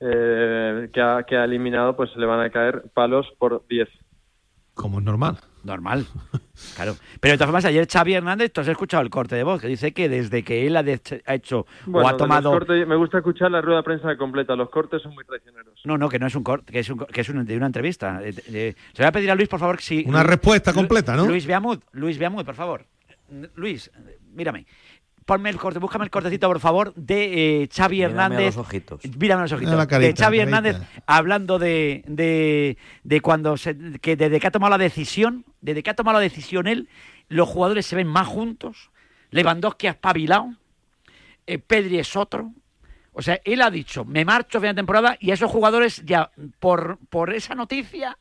eh, que, ha, que ha eliminado, pues le van a caer palos por 10. Como es normal. Normal, [LAUGHS] claro. Pero de todas formas, ayer Xavi Hernández, tú has escuchado el corte de voz, que dice que desde que él ha, de- ha hecho Bueno, o ha tomado... cortes- me gusta escuchar la rueda de prensa completa. Los cortes son muy traicioneros. No, no, que no es un corte, que es, un, que es un- de una entrevista. Eh, eh, se voy a pedir a Luis, por favor, que si... Una respuesta completa, ¿no? Luis Beamud, Luis Beamud, por favor. Luis, mírame. Ponme el corte, búscame el cortecito, por favor, de eh, Xavi Mírame a Hernández. los ojitos. Mírame a los ojitos. Mira la carita, de Xavi. Hernández hablando de, de, de cuando se, que desde que ha tomado la decisión, desde que ha tomado la decisión él, los jugadores se ven más juntos. Lewandowski ha espabilado. eh, Pedri es otro. O sea, él ha dicho, me marcho a final de temporada y a esos jugadores ya, por, por esa noticia,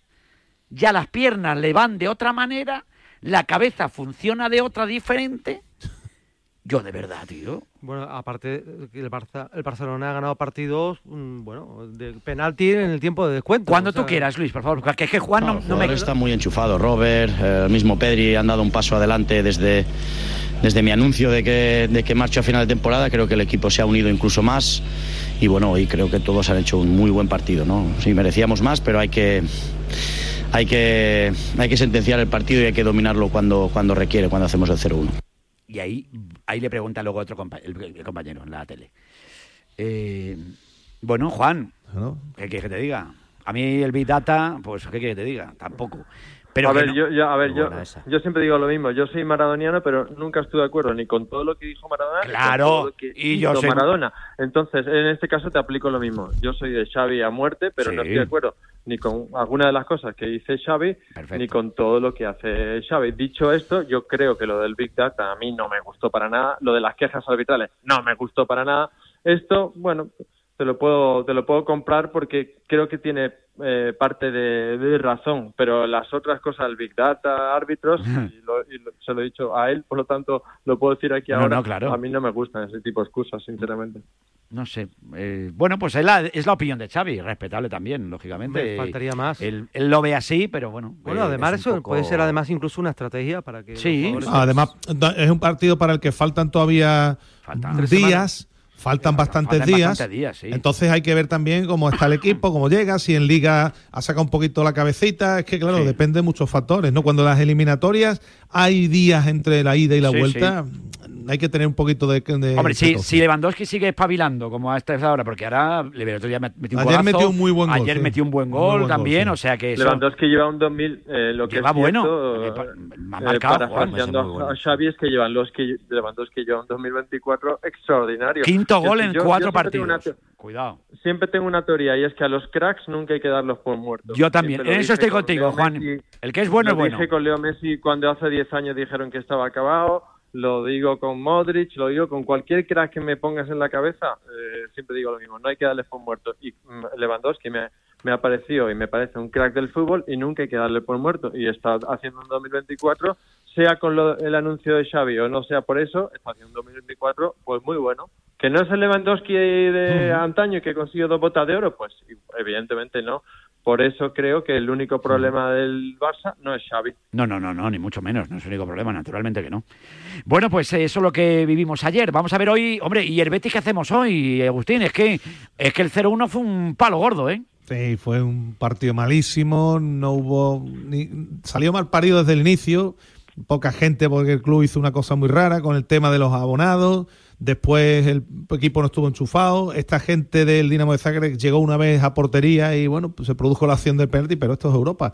ya las piernas le van de otra manera, la cabeza funciona de otra diferente. Yo de verdad, tío. Bueno, aparte el Barça, el Barcelona ha ganado partidos, mm, bueno, de penalti en el tiempo de descuento. Cuando o sea, tú quieras, Luis, por favor, porque es que Juan no, los no me... están muy enchufados. Robert, eh, el mismo Pedri han dado un paso adelante desde, desde mi anuncio de que, de que marcho a final de temporada. Creo que el equipo se ha unido incluso más. Y bueno, hoy creo que todos han hecho un muy buen partido. ¿no? Sí, merecíamos más, pero hay que, hay que, hay que sentenciar el partido y hay que dominarlo cuando, cuando requiere, cuando hacemos el 0-1. Y ahí, ahí le pregunta luego otro compa- el, el compañero en la tele. Eh, bueno, Juan, ¿qué quieres que te diga? A mí el Big Data, pues, ¿qué quieres que te diga? Tampoco. Pero a ver, no- yo, yo- a ver, yo, yo siempre digo lo mismo. Yo soy maradoniano, pero nunca estoy de acuerdo ni con todo lo que dijo Maradona ni con Claro, todo lo que y yo soy- Maradona. Entonces, en este caso te aplico lo mismo. Yo soy de Xavi a muerte, pero no estoy de acuerdo ni con alguna de las cosas que dice Xavi, ni con todo lo que hace Xavi. Dicho esto, yo creo que lo del Big Data a mí no me gustó para nada. Lo de las quejas arbitrales no me gustó para nada. Esto, bueno, te lo puedo, te lo puedo comprar porque creo que tiene eh, parte de, de razón, pero las otras cosas, el Big Data, árbitros, y, lo- y lo- se lo he dicho a él, por lo tanto lo puedo decir aquí No, ahora, no, claro. a mí no me gustan ese tipo de excusas, sinceramente. No sé. eh, bueno, pues es la, es la opinión de Xavi, respetable también, lógicamente. Faltaría más. Él, él lo ve así, pero bueno. Bueno, eh, además es eso poco- puede ser además incluso una estrategia para que Sí. Además, es un partido para el que faltan todavía días. Faltan bastantes faltan días. bastantes días, sí. Entonces hay que ver también cómo está el equipo, cómo llega, si en Liga ha sacado un poquito la cabecita. Es que, claro, depende de muchos factores, ¿no? Cuando las eliminatorias hay días entre la ida y la Sí, vuelta, hay que tener un poquito de. de Hombre, si, si Lewandowski sigue espabilando como a esta hora, porque ahora Lewandowski ya metió un Ayer golazo, metió un muy buen gol, Ayer sí. metió un buen gol buen gol, también, sí. o sea que eso... Lewandowski lleva un 2000, eh, lo que Lleva es bueno, cierto, eh, eh, ha marcado, a Xavi es que llevan los que Lewandowski lleva un 2024 extraordinario. Quinto Yo- gol yo- en yo cuatro tengo partidos. Cuidado. Siempre tengo una teoría y es que a los cracks nunca hay que darlos por muertos. Yo también, en eso estoy con contigo, Juan. Messi, El que es bueno es bueno. dije con Leo Messi cuando hace 10 años dijeron que estaba acabado, lo digo con Modric, lo digo con cualquier crack que me pongas en la cabeza, eh, siempre digo lo mismo, no hay que darles por muerto. Y mm, Lewandowski me, me ha parecido y me parece un crack del fútbol y nunca hay que darle por muerto. Y está haciendo un 2024, sea con lo- el anuncio de Xavi o no sea por eso, está haciendo un 2024 pues muy bueno. Que no es el Lewandowski de antaño que consiguió dos botas de oro, pues evidentemente no. Por eso creo que el único problema del Barça no es Xavi. No, no, no, no, ni mucho menos, no es el único problema, naturalmente que no. Bueno, pues eso es lo que vivimos ayer. Vamos a ver hoy, hombre, ¿y el Betis qué hacemos hoy, Agustín? Es que, es que el 0-1 fue un palo gordo, ¿eh? Sí, fue un partido malísimo, no hubo ni, salió mal parido desde el inicio, poca gente porque el club hizo una cosa muy rara con el tema de los abonados, después el equipo no estuvo enchufado, esta gente del Dinamo de Zagreb llegó una vez a portería y bueno, pues se produjo la acción del penalti, pero esto es Europa.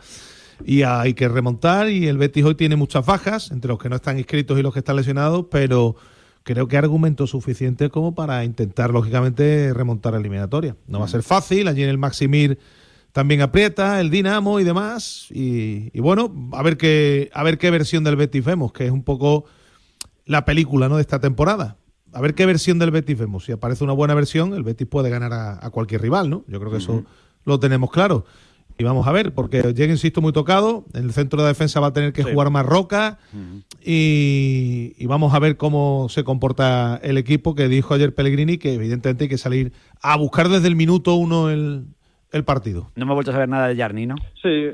Y hay que remontar y el Betis hoy tiene muchas bajas, entre los que no están inscritos y los que están lesionados, pero creo que hay argumentos suficientes como para intentar, lógicamente, remontar la eliminatoria. No va a ser fácil, allí en el Maximir también aprieta el Dinamo y demás. Y, y bueno, a ver qué, a ver qué versión del Betis vemos, que es un poco la película ¿no? de esta temporada. A ver qué versión del Betis vemos. Si aparece una buena versión, el Betis puede ganar a, a cualquier rival, ¿no? Yo creo que eso lo tenemos claro. Y vamos a ver, porque llega, insisto, muy tocado. En el centro de defensa va a tener que jugar más roca. Y, y vamos a ver cómo se comporta el equipo que dijo ayer Pellegrini que evidentemente hay que salir a buscar desde el minuto uno el, el partido. No hemos vuelto a saber nada de Jarni, ¿no? Sí,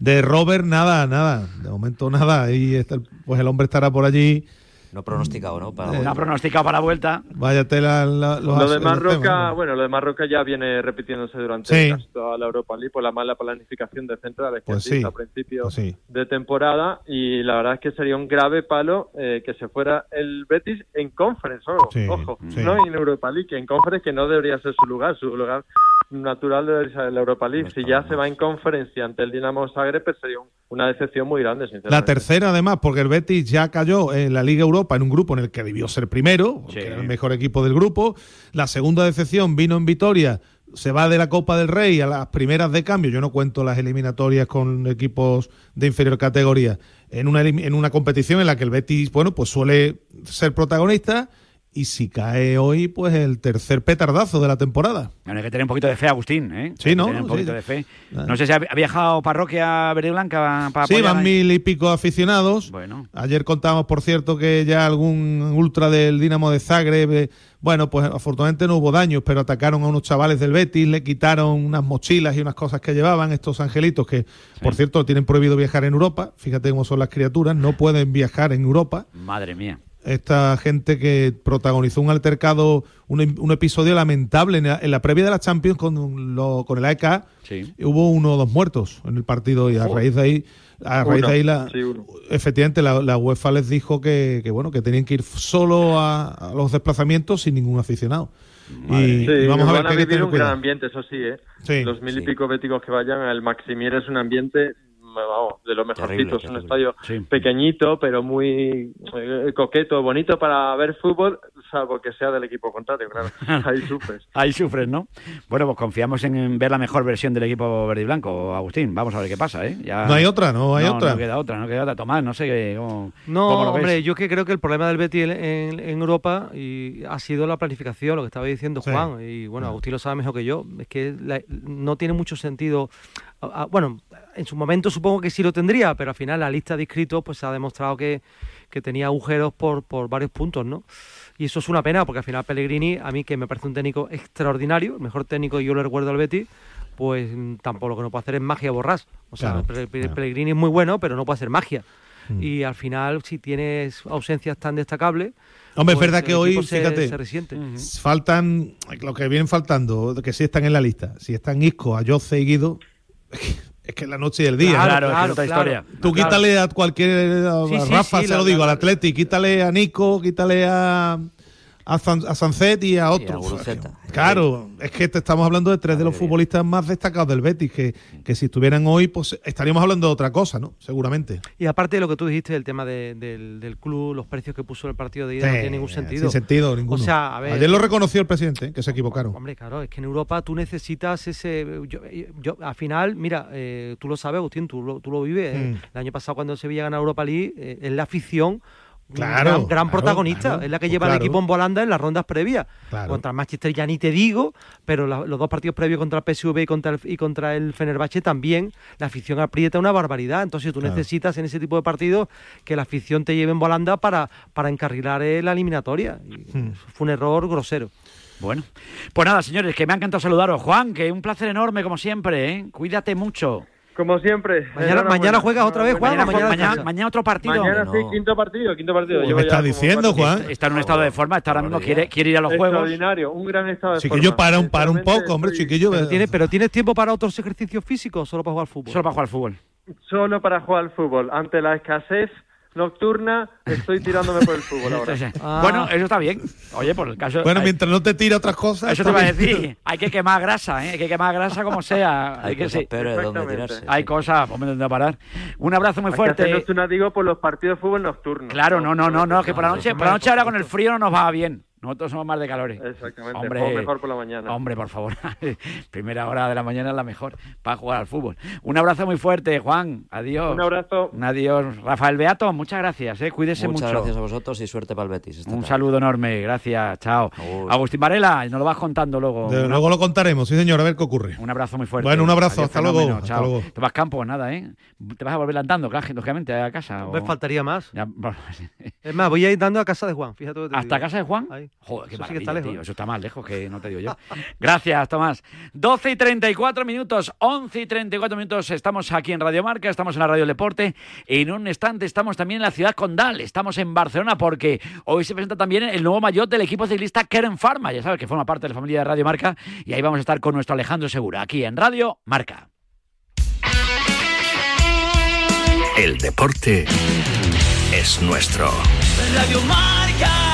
De Robert, nada, nada. De momento, nada. Y está el- pues el hombre estará por allí. No pronosticado, ¿no? Para No ha pronosticado para la vuelta. Vaya tela la- los lo de Marroca, bueno, lo de Marroca ya viene repitiéndose durante Sí. casi toda la Europa League por la mala planificación de centrales que Pues se hizo sí, a principio pues sí. de temporada y la verdad es que sería un grave palo eh, que se fuera el Betis en Conference, ojo, Sí, ojo, sí. no en Europa League, que en Conference que no debería ser su lugar, su lugar natural debería ser la Europa League. Si ya se va en Conference y ante el Dinamo Zagreb, pues sería un- una decepción muy grande, sinceramente. La tercera, además, porque el Betis ya cayó en la Liga Europa en un grupo en el que debió ser primero, porque era el mejor equipo del grupo. La segunda decepción vino en Vitoria, se va de la Copa del Rey a las primeras de cambio. Yo no cuento las eliminatorias con equipos de inferior categoría. En una, en una competición en la que el Betis, bueno, pues suele ser protagonista. Y si cae hoy, pues el tercer petardazo de la temporada. Bueno, hay que tener un poquito de fe, Agustín, ¿eh? Sí, Hay que ¿no? Tener un poquito sí. de fe. Ah. No sé si ha viajado Parroquia Verde Blanca para Sí, van mil y pico aficionados. Bueno. Ayer contábamos, por cierto, que ya algún ultra del Dinamo de Zagreb, eh, bueno, pues afortunadamente no hubo daños, pero atacaron a unos chavales del Betis, le quitaron unas mochilas y unas cosas que llevaban estos angelitos que, por cierto, tienen prohibido viajar en Europa. Fíjate cómo son las criaturas, no pueden viajar en Europa. Madre mía. Esta gente que protagonizó un altercado, un, un episodio lamentable en la, en la previa de la Champions con, lo- con el AEK, Sí. hubo uno o dos muertos en el partido y a Joder. raíz de ahí, a raíz Uno, de ahí la, sí, efectivamente la, la UEFA les dijo que, que, bueno que tenían que ir solo a, a los desplazamientos sin ningún aficionado. Y, Sí, y vamos a ver van que vivir un gran cuidado. ambiente, eso sí, ¿eh? Sí. Los mil y Sí. pico béticos que vayan, el Maximier es un ambiente vamos, de lo mejorcito. Terrible, es un estadio Sí. pequeñito, pero muy eh, coqueto, bonito para ver fútbol, salvo que sea del equipo contrario, claro. [LAUGHS] Ahí sufres. Ahí sufres, ¿no? Bueno, pues confiamos en, ver la mejor versión del equipo verde y blanco, Agustín. Vamos a ver qué pasa, ¿eh? Ya- No hay otra, no hay otra. No queda otra, no queda otra. Tomás, no sé qué- cómo, No, cómo lo ves. hombre, yo que creo que el problema del Betis en, en- en Europa y ha sido la planificación, lo que estaba diciendo Sí. Juan, y bueno, Agustín lo sabe mejor que yo, es que la- no tiene mucho sentido, bueno, en su momento supongo que sí lo tendría, pero al final la lista de inscritos pues se ha demostrado que, que tenía agujeros por, por varios puntos, ¿no? Y eso es una pena, porque al final Pellegrini, a mí que me parece un técnico extraordinario, el mejor técnico que yo le recuerdo al Betis, pues mm, tampoco lo que no puede hacer es magia borrás. O sea, Claro, Pe- Pe- claro. Pellegrini es muy bueno, pero no puede hacer magia. Mm. Y al final, si tienes ausencias tan destacables. Hombre, es pues verdad que hoy, se- fíjate, se resiente. faltan, lo que vienen faltando, que sí están en la lista, si están Isco, Ayoce y Guido, es que es la noche y el día. Claro, ¿no? es que es otra historia. Tú Claro. quítale a cualquier, a Sí, sí, Rafa sí, se la- lo digo, la- al Atleti, quítale a Nico, quítale a, a, San- a Sancet y a otros. Guruceta. Claro, es que te estamos hablando de tres de los futbolistas más destacados del Betis, que, que si estuvieran hoy, pues estaríamos hablando de otra cosa, ¿no? Seguramente. Y aparte de lo que tú dijiste, el tema de- del, del club, los precios que puso el partido de ida, no Sí, tiene ningún sentido. Sin sentido ninguno. O sea, a ver. Ayer lo reconoció el presidente, que se equivocaron. Hombre, claro, es que en Europa tú necesitas ese. Yo, yo- al final, mira, eh, tú lo sabes, Agustín, tú lo, tú lo vives. eh, Mm. El año pasado, cuando Sevilla gana Europa League, eh, es la afición. Claro, gran, gran claro, protagonista, claro. es la que Pues lleva claro. equipo en volanda en las rondas previas. Claro. Contra el Manchester ya ni te digo, pero la- los dos partidos previos contra el PSV y contra el, y contra el Fenerbahce también, la afición aprieta una barbaridad. Entonces tú Claro. necesitas en ese tipo de partidos que la afición te lleve en volanda para, para encarrilar eh, la eliminatoria. Y Hmm. Fue un error grosero. Bueno, pues nada, señores, que me ha encantado saludaros. Juan, que un placer enorme, como siempre, ¿eh? Cuídate mucho. Como siempre. Mañana, mañana juegas otra vez, Juan. Mañana, o mañana, mañana, descansas? mañana otro partido. Mañana sí, no. quinto partido, quinto partido. ¿Qué Llevo me estás diciendo, Juan? Está en un estado de forma, está ahora mismo, quiere, quiere ir a los juegos. Extraordinario, un gran estado de forma. Chiquillo, para un, para un poco, hombre, estoy chiquillo. Pero tienes, pero tienes tiempo para otros ejercicios físicos o solo para jugar al fútbol. Solo para jugar al fútbol. Solo para jugar al fútbol. Ante la escasez nocturna, estoy tirándome por el fútbol ahora. Ah. Bueno, eso está bien. Oye, por el caso. Bueno, hay- mientras no te tira otras cosas. eso te iba a decir. Hay que quemar grasa, ¿eh? Hay que quemar grasa como sea. Hay Hay que cosas sí. peores de donde Exactamente. tirarse. Hay sí. cosas, hombre, donde parar. Un abrazo muy Hay que fuerte. hacer nocturna, digo, por los partidos de fútbol nocturnos. Claro, no, no, no, no, que por la noche, por la noche ahora con el frío no nos va bien. Nosotros somos más de calores. Exactamente, Hombre, juego mejor por la mañana. Hombre, por favor. [LAUGHS] Primera hora de la mañana es la mejor para jugar al fútbol. Un abrazo muy fuerte, Juan. Adiós. Un abrazo. Adiós. Rafael Beato, muchas gracias. ¿eh? Cuídese Muchas mucho. gracias a vosotros y suerte para el Betis. esta Un tarde. saludo enorme. Gracias. Chao. Agustín Varela, nos lo vas contando luego. De- luego lo contaremos, sí señor, a ver qué ocurre. Un abrazo muy fuerte. Bueno, un abrazo, Adiós, hasta luego, hasta chao. luego. Tomás Campos, nada, ¿eh? ¿Te vas a volver andando, lógicamente, a casa? Me o- faltaría más. Ya, bueno, [LAUGHS] Es más, voy a ir dando a casa de Juan. Fíjate lo que te ¿Hasta digo. casa de Juan? Ahí. Joder, qué Eso sí que maravilla, está lejos, tío. Eso está más lejos que no te digo yo. [LAUGHS] Gracias, Tomás. 12 y 34 minutos, 11 y 34 minutos. Estamos aquí en Radio Marca, estamos en la Radio Deporte. En un instante estamos también en la ciudad condal. Estamos en Barcelona porque hoy se presenta también el nuevo maillot del equipo ciclista Keren Pharma. Ya sabes que forma parte de la familia de Radio Marca. Y ahí vamos a estar con nuestro Alejandro Segura, aquí en Radio Marca. El deporte es nuestro. Radio Marca.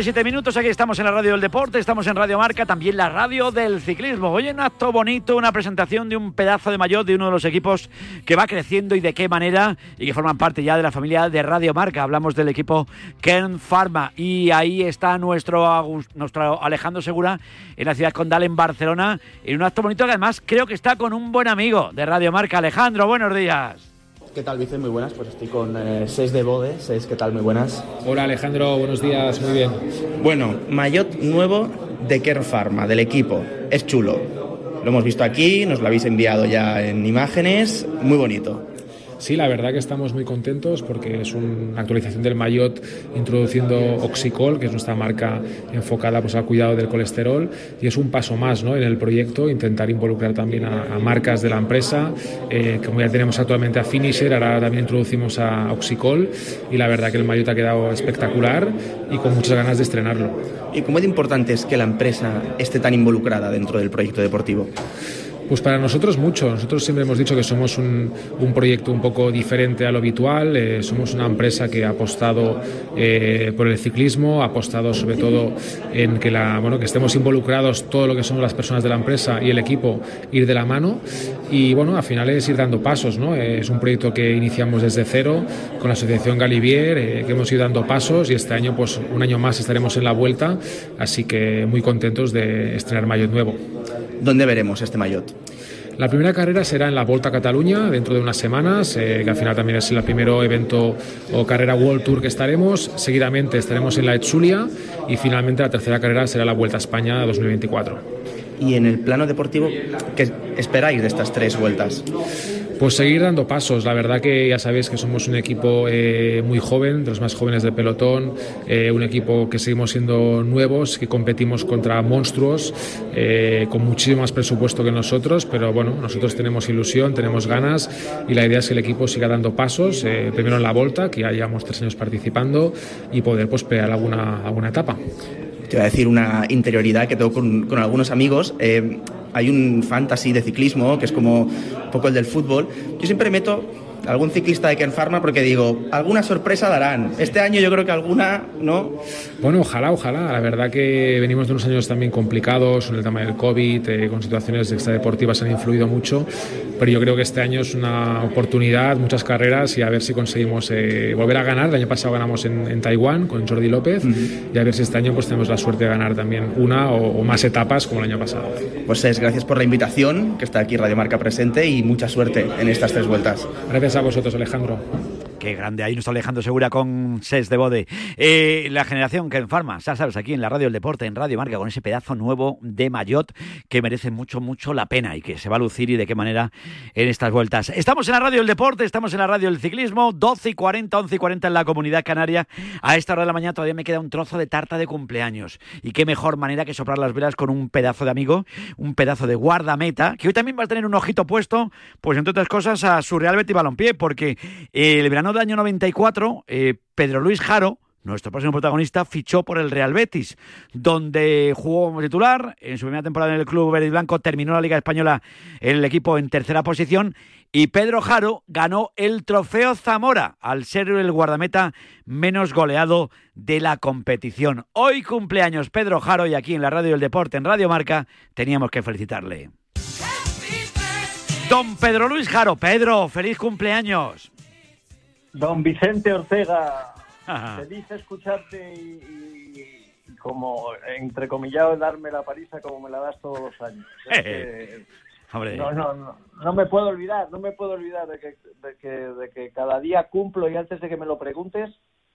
37 minutos, aquí estamos en la radio del deporte, estamos en Radio Marca, también la radio del ciclismo. Hoy un acto bonito, una presentación de un pedazo de maillot de uno de los equipos que va creciendo y de qué manera y que forman parte ya de la familia de Radio Marca. Hablamos del equipo Ken Pharma y ahí está nuestro, nuestro Alejandro Segura en la ciudad condal en Barcelona, en un acto bonito que además creo que está con un buen amigo de Radio Marca. Alejandro, buenos días. ¿Qué tal, Vice? Muy buenas. Pues estoy con eh, Seis de Bode. Seis, ¿qué tal? Muy buenas. Hola Alejandro, buenos días, muy bien. Bueno, maillot nuevo de Kern Pharma, del equipo. Es chulo. Lo hemos visto aquí, nos lo habéis enviado ya en imágenes. Muy bonito. Sí, la verdad que estamos muy contentos porque es una actualización del Mayotte introduciendo Oxicol, que es nuestra marca enfocada pues, al cuidado del colesterol, y es un paso más ¿no? en el proyecto, intentar involucrar también a, marcas de la empresa. Eh, como ya tenemos actualmente a Finisher, ahora también introducimos a Oxicol, y la verdad que el Mayotte ha quedado espectacular y con muchas ganas de estrenarlo. ¿Y cómo de importante es que la empresa esté tan involucrada dentro del proyecto deportivo? Pues para nosotros mucho. Nosotros siempre hemos dicho que somos un, proyecto un poco diferente a lo habitual. Eh, somos una empresa que ha apostado eh, por el ciclismo, ha apostado sobre todo en que, la, bueno, que estemos involucrados todo lo que somos las personas de la empresa y el equipo ir de la mano. Y bueno, al final es ir dando pasos. ¿no? Eh, es un proyecto que iniciamos desde cero con la Asociación Galivier, que hemos ido dando pasos y este año, pues un año más estaremos en la vuelta. Así que muy contentos de estrenar Mayotte nuevo. ¿Dónde veremos este maillot? La primera carrera será en la Volta a Cataluña dentro de unas semanas, eh, que al final también es el primer evento o carrera World Tour que estaremos. Seguidamente estaremos en la Etzulia y finalmente la tercera carrera será la Vuelta a España 2024. Y en el plano deportivo, ¿qué esperáis de estas tres vueltas? Pues seguir dando pasos. La verdad que ya sabéis que somos un equipo eh, muy joven, de los más jóvenes del pelotón, eh, un equipo que seguimos siendo nuevos, que competimos contra monstruos eh, con muchísimo más presupuesto que nosotros, pero bueno, nosotros tenemos ilusión, tenemos ganas y la idea es que el equipo siga dando pasos, eh, primero en la Volta, que ya llevamos tres años participando, y poder pues pelear alguna, alguna etapa. Te voy a decir una interioridad que tengo con, algunos amigos. Eh, hay un fantasy de ciclismo que es como un poco el del fútbol. Yo siempre meto algún ciclista de Ken Pharma porque digo, alguna sorpresa darán. Este año yo creo que alguna, ¿no? Bueno, ojalá, ojalá. La verdad que venimos de unos años también complicados con el tema del COVID, eh, con situaciones extradeportivas han influido mucho, pero yo creo que este año es una oportunidad, muchas carreras y a ver si conseguimos eh, volver a ganar. El año pasado ganamos en, en Taiwán con Jordi López y a ver si este año pues tenemos la suerte de ganar también una o, o más etapas como el año pasado. Pues es, gracias por la invitación, que está aquí Radio Marca presente y mucha suerte en estas tres vueltas. Gracias a vosotros, Alejandro. Qué grande, ahí nos está Alejandro Segura con Ses de Bode. Eh, la generación que en Farma, ya sabes, aquí en la radio del deporte, en Radio Marca, con ese pedazo nuevo de Mayotte que merece mucho, mucho la pena y que se va a lucir y de qué manera en estas vueltas. Estamos en la radio del deporte, estamos en la radio del ciclismo, 12 y 40, 11 y 40 en la comunidad canaria. A esta hora de la mañana todavía me queda un trozo de tarta de cumpleaños. Y qué mejor manera que soplar las velas con un pedazo de amigo, un pedazo de guardameta, que hoy también va a tener un ojito puesto, pues entre otras cosas, a su Real Betis Balompié. Porque el verano del año 94, eh, Pedro Luis Jaro, nuestro próximo protagonista, fichó por el Real Betis, donde jugó como titular. En su primera temporada en el club verde y blanco terminó la Liga Española el equipo en tercera posición. Y Pedro Jaro ganó el trofeo Zamora al ser el guardameta menos goleado de la competición. Hoy cumpleaños Pedro Jaro y aquí en la Radio del Deporte, en Radio Marca, teníamos que felicitarle. Don Pedro Luis Jaro. Pedro, feliz cumpleaños. Don Vicente Ortega, feliz escucharte y, y- como entrecomillado darme la paliza como me la das todos los años. Es [LAUGHS] que- Hombre. no, no, no, no me puedo olvidar, no me puedo olvidar de que, de que, de que cada día cumplo y antes de que me lo preguntes,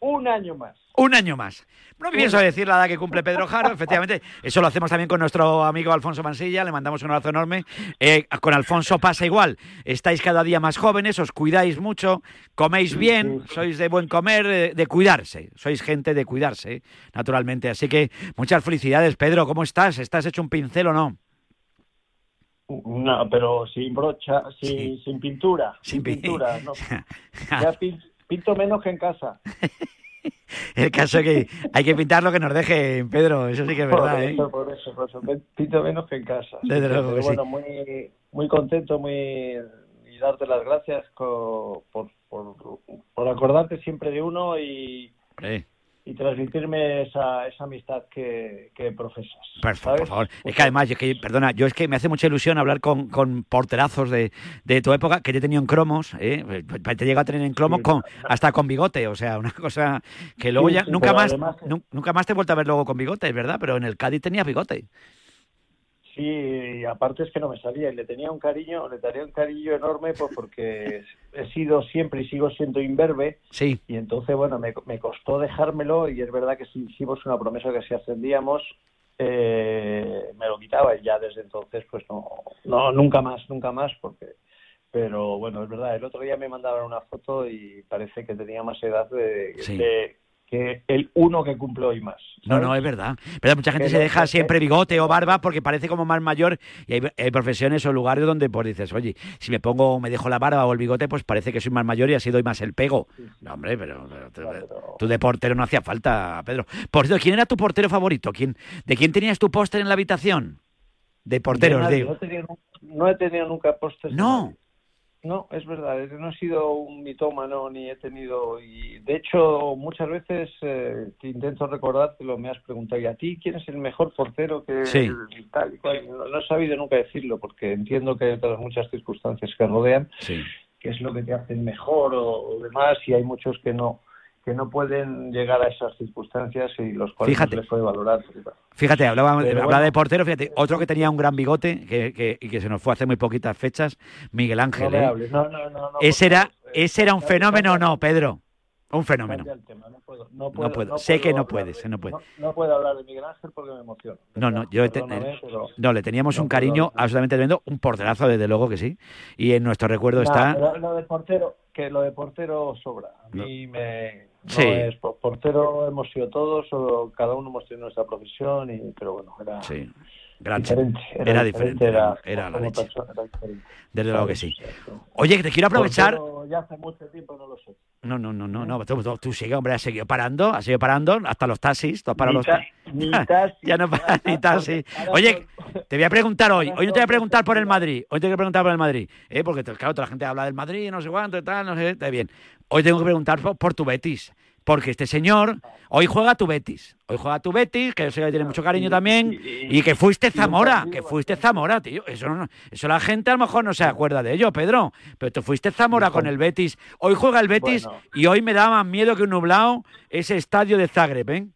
un año más. Un año más. No pienso decir la edad que cumple Pedro Jaro, [LAUGHS] efectivamente. Eso lo hacemos también con nuestro amigo Alfonso Mansilla, le mandamos un abrazo enorme. Eh, con Alfonso pasa igual. Estáis cada día más jóvenes, os cuidáis mucho, coméis bien, sois de buen comer, eh, de cuidarse. Sois gente de cuidarse, naturalmente. Así que muchas felicidades, Pedro. ¿Cómo estás? ¿Estás hecho un pincel o no? No, pero sin brocha, sin, sin pintura. Sin, pi- pintura, no. [LAUGHS] Ya pin- pinto menos que en casa. [LAUGHS] El caso es que hay que pintar lo que nos deje, Pedro. Eso sí que es verdad, por ¿eh? eso, por eso, por eso. Pinto menos que en casa. Desde Sí, luego pero que sí. bueno, muy, muy contento muy y darte las gracias por, por, por acordarte siempre de uno y, Hombre. Y transmitirme esa, esa amistad que, que profesas. Por, favor. Es que además, es que, perdona, yo es que me hace mucha ilusión hablar con, con porterazos de, de tu época, que te he tenido en cromos, ¿eh? te he llegado a tener en cromos con, hasta con bigote, o sea, una cosa que luego Sí, ya sí, nunca más además- nunca más te he vuelto a ver luego con bigote, es verdad, pero en el Cádiz tenías bigote. Sí, y aparte es que no me salía y le tenía un cariño, le tenía un cariño enorme pues porque he sido siempre y sigo siendo imberbe Sí. y entonces bueno me, me costó dejármelo y es verdad que si hicimos una promesa que si ascendíamos eh, me lo quitaba y ya desde entonces pues no, no nunca más, nunca más porque pero bueno es verdad el otro día me mandaban una foto y parece que tenía más edad de, Sí. de- que el uno que cumple hoy más. No, no, es verdad. Pero mucha gente se deja siempre bigote o barba porque parece como más mayor y hay, hay profesiones o lugares donde pues dices, oye, si me pongo, me dejo la barba o el bigote, pues parece que soy más mayor y así doy más el pego. No, hombre, pero, pero tú, tú de portero no hacía falta, Pedro. Por cierto, ¿quién era tu portero favorito? ¿Quién, ¿De quién tenías tu póster en la habitación? De porteros, digo. No, he tenido no he tenido nunca pósters. de No. No, es verdad, no he sido un mitómano ni he tenido. y De hecho, muchas veces eh, que intento recordártelo, me has preguntado, ¿y a ti quién es el mejor portero que Sí. tal y cual? No, no he sabido nunca decirlo porque entiendo que hay otras muchas circunstancias que rodean, Sí. que es lo que te hacen mejor o, o demás, y hay muchos que no que no pueden llegar a esas circunstancias y los cuales Fíjate. no se les puede valorar. Fíjate, hablaba, Pero hablaba de portero, fíjate, otro que tenía un gran bigote que, que- y que se nos fue hace muy poquitas fechas, Miguel Ángel. No ¿eh? hables, no, no, ese, era, eh, ese era un fenómeno o no, Pedro. Un fenómeno. Tema, no puedo, no No puedo, puedo. no sé que no puedes, de- no puedes. No, puedo hablar de Miguel Ángel porque me emociono. No, no, yo te- pero- no, le teníamos un cariño absolutamente tremendo, un porterazo desde luego que sí. Y en nuestro recuerdo está. lo de portero, que lo de portero sobra. A mí me. No Sí. es por- portero hemos sido todos, o cada uno hemos tenido nuestra profesión, y, pero bueno, era. Sí. Gran- diferente, era diferente, era- era la leche. persona era diferente. Desde luego que sí. Oye, que te quiero aprovechar. Ya hace mucho tiempo no lo sé. No, no, no, no, no. Tú, tú, tú sigue, hombre, has seguido parando, has seguido parando, hasta los taxis, tú has parado Ni los ta- [LAUGHS] taxis. ya no para ni taxis. Oye, te voy a preguntar hoy, hoy no te voy a preguntar por el Madrid, hoy te voy a preguntar por el Madrid, ¿eh? porque claro, toda la gente habla del Madrid, no sé cuánto y tal, no sé, está bien. Hoy tengo que preguntar por, por tu Betis, porque este señor hoy juega tu Betis, hoy juega tu Betis, que eso ya tiene mucho cariño también, y que fuiste Zamora, que fuiste Zamora, tío. Eso, no- eso la gente a lo mejor no se acuerda de ello, Pedro, pero tú fuiste Zamora con el Betis. Hoy juega el Betis Bueno. y hoy me da más miedo que un nublado ese estadio de Zagreb, ¿eh?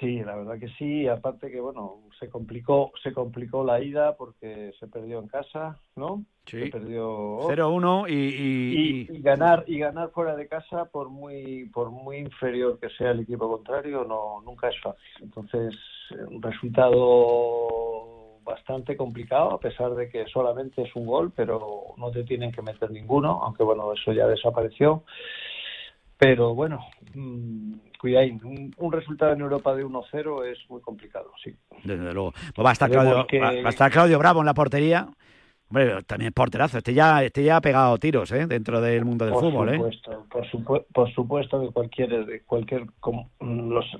Sí, la verdad que sí. Aparte que bueno, se complicó, se complicó la ida porque se perdió en casa, ¿no? Sí. Se perdió 0-1 y, y- y, y ganar y ganar fuera de casa por muy por muy inferior que sea el equipo contrario no nunca es fácil. Entonces eh, un resultado bastante complicado a pesar de que solamente es un gol, pero no te tienen que meter ninguno, aunque bueno eso ya desapareció. Pero bueno, mm, cuidadín, un, un resultado en Europa de 1-0 es muy complicado, sí. Desde luego. Pues va a estar Claudio, que- va, a estar Claudio Bravo en la portería. Hombre, también es porterazo. Este ya, este ya ha pegado tiros, ¿eh? Dentro del mundo del por fútbol, ¿eh? supuesto, por, supu- por supuesto que cualquier, cualquier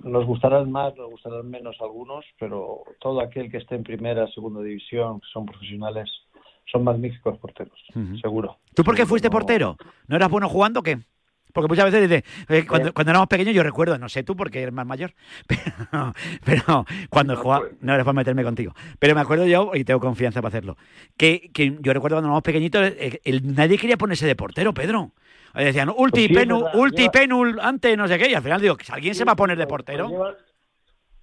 nos gustarán más, nos gustarán menos algunos, pero todo aquel que esté en primera, segunda división, que son profesionales, son magníficos porteros, seguro. ¿Tú por qué fuiste portero? ¿No eras bueno jugando o qué? Porque muchas veces dice, eh, cuando, cuando éramos pequeños yo recuerdo, no sé tú porque eres más mayor, [LAUGHS] pero, pero cuando jugaba, no eres para meterme contigo, pero me acuerdo yo, y tengo confianza para hacerlo, que, que yo recuerdo cuando éramos pequeñitos, eh, el- nadie quería ponerse de portero, Pedro. Eh, Decían, ulti, Pues sí, penul, ulti, lleva- penul, ante, no sé qué, y al final digo, ¿alguien se va a poner de Pues portero? lleva,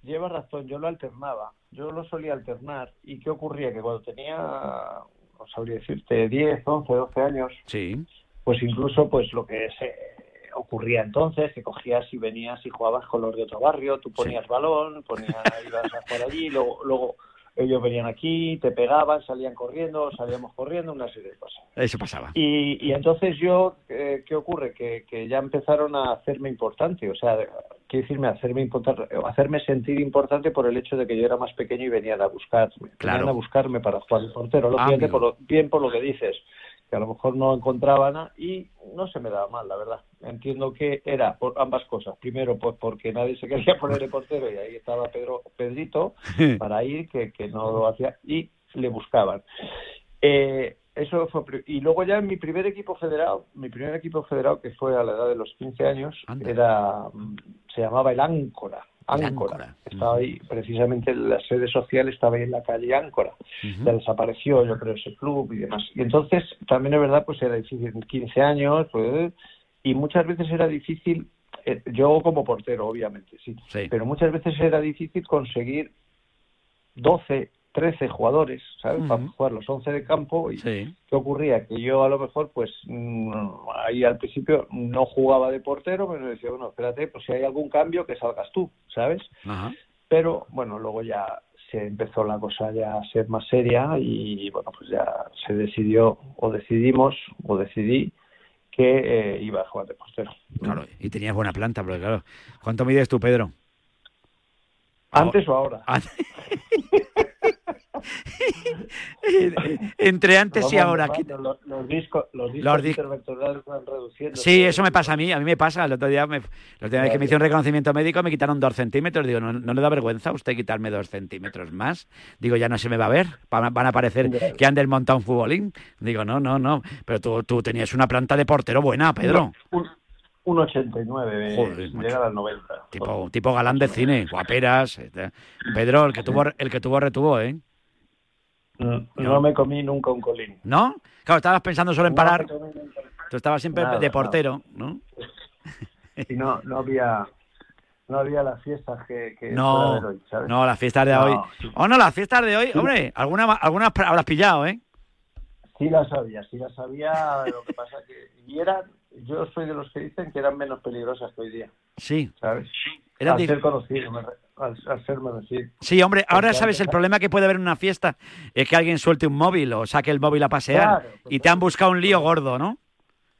lleva razón, yo lo alternaba, yo lo solía alternar. ¿Y qué ocurría? Que cuando tenía, no sabría decirte, 10, 11, 12 años, Sí. pues incluso pues lo que se ocurría entonces, que cogías y venías y jugabas con los de otro barrio, tú ponías balón, ponías, [LAUGHS] ibas a jugar allí, luego, luego ellos venían aquí, te pegaban, salían corriendo, salíamos corriendo, una serie de cosas. Eso pasaba. Y, y entonces yo, eh, ¿qué ocurre? Que, que ya empezaron a hacerme importante, o sea, quiero decirme, hacerme importante, hacerme sentir importante por el hecho de que yo era más pequeño y venían a buscarme, Claro. venían a buscarme para jugar de portero, Ah, lógicamente amigo. por lo- bien por lo que dices, que a lo mejor no encontraba nada y no se me daba mal, la verdad. Entiendo que era por ambas cosas. Primero, pues porque nadie se quería [LAUGHS] poner de portero y ahí estaba Pedro Pedrito para ir, que, que no lo hacía, y le buscaban. Eh, eso fue y luego ya en mi primer equipo federado, mi primer equipo federado que fue a la edad de los 15 años, era mm, se llamaba el Áncora. Áncora. Estaba ahí, precisamente la sede social estaba ahí en la calle Áncora. Ya desapareció, yo creo, ese club y demás. Y entonces, también es verdad, pues era difícil, 15 años, pues, y muchas veces era difícil, eh, yo como portero, obviamente, sí, pero muchas veces era difícil conseguir 12, 13 jugadores, ¿sabes? Para jugar los 11 de campo. ¿Y qué ocurría? Que yo a lo mejor, pues mm, ahí al principio no jugaba de portero, pero decía, bueno, espérate, pues si hay algún cambio, que salgas tú, ¿sabes? Pero bueno, luego ya se empezó la cosa ya a ser más seria y bueno, pues ya se decidió o decidimos o decidí que eh, iba a jugar de portero. Claro, y tenías buena planta, porque claro, ¿cuánto mides tú, Pedro? ¿Antes o ahora? [LAUGHS] [LAUGHS] Entre antes y ahora. Los, los discos, los discos Los dis- intervectorales van reduciendo. Sí, eso me pasa a mí, a mí me pasa. El otro día, me, la última vez que me hice un reconocimiento médico me quitaron dos centímetros. Digo, ¿no, no le da vergüenza a usted quitarme dos centímetros más? Digo, ya no se me va a ver, van a, parecer que han desmontado un futbolín. Digo, no, no, no. Pero tú, tú tenías una planta de portero buena, Pedro. Un, un 89, eh, Joder, llegar al 90. Tipo, tipo galán de cine, guaperas. Pedro, el que tuvo, el que tuvo retuvo, ¿eh? No, no me comí nunca un colín. ¿No? Claro, estabas pensando solo en No parar. Tú estabas siempre Nada, de portero, ¿no? Y no, no había no había las fiestas que, que No, hoy, ¿sabes? no, las fiestas de No, hoy. Oh, no, las fiestas de hoy, hombre, alguna, algunas habrás pillado, ¿eh? Sí las había, sí las había, lo que pasa que... Y eran, yo soy de los que dicen que eran menos peligrosas que hoy día, Sí. ¿sabes? Al ser conocido, al, al ser conocido. Sí, hombre, ahora Porque sabes el problema que puede haber en una fiesta es que alguien suelte un móvil o saque el móvil a pasear Claro, y te han buscado un lío gordo, ¿no?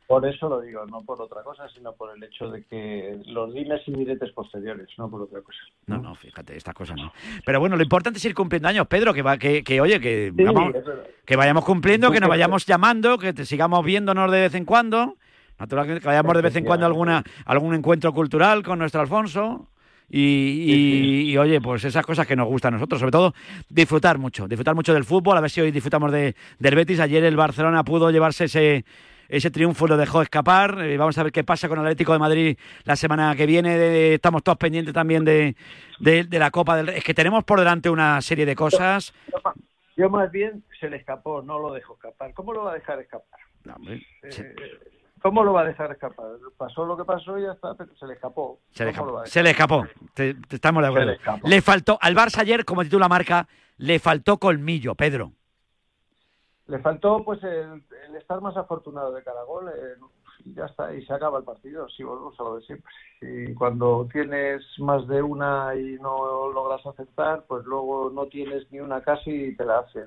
Por eso lo digo, no por otra cosa, sino por el hecho de que los dimes y diretes posteriores, no por otra cosa. No, no, fíjate, estas cosas no. Pero bueno, lo importante es ir cumpliendo años, Pedro, que va, que, que oye, que, Sí, vamos- que vayamos cumpliendo, que nos vayamos llamando, que te sigamos viéndonos de vez en cuando. Naturalmente, que vayamos de vez en cuando a alguna, algún encuentro cultural con nuestro Alfonso. Y, y- y, oye, pues esas cosas que nos gustan a nosotros, sobre todo disfrutar mucho, disfrutar mucho del fútbol, a ver si hoy disfrutamos de, del Betis. Ayer el Barcelona pudo llevarse ese, ese triunfo, lo dejó escapar. Eh, vamos a ver qué pasa con el Atlético de Madrid la semana que viene. De- estamos todos pendientes también de, de, de la Copa del Rey. Es que tenemos por delante una serie de cosas. Yo más bien se le escapó, no lo dejó escapar. ¿Cómo lo va a dejar escapar? No, hombre, Eh, ¿Cómo lo va a dejar escapar? Pasó lo que pasó y ya está, pero se le escapó. Se le ¿Cómo lo escapó. Se le escapó. Te- te estamos de acuerdo. le. Le faltó, al Barça ayer, como titula marca, le faltó colmillo, Pedro. Le faltó pues el, el estar más afortunado de cada gol eh, y ya está, y se acaba el partido, si volvemos a lo de siempre. Y cuando tienes más de una y no logras aceptar, pues luego no tienes ni una casi y te la hacen.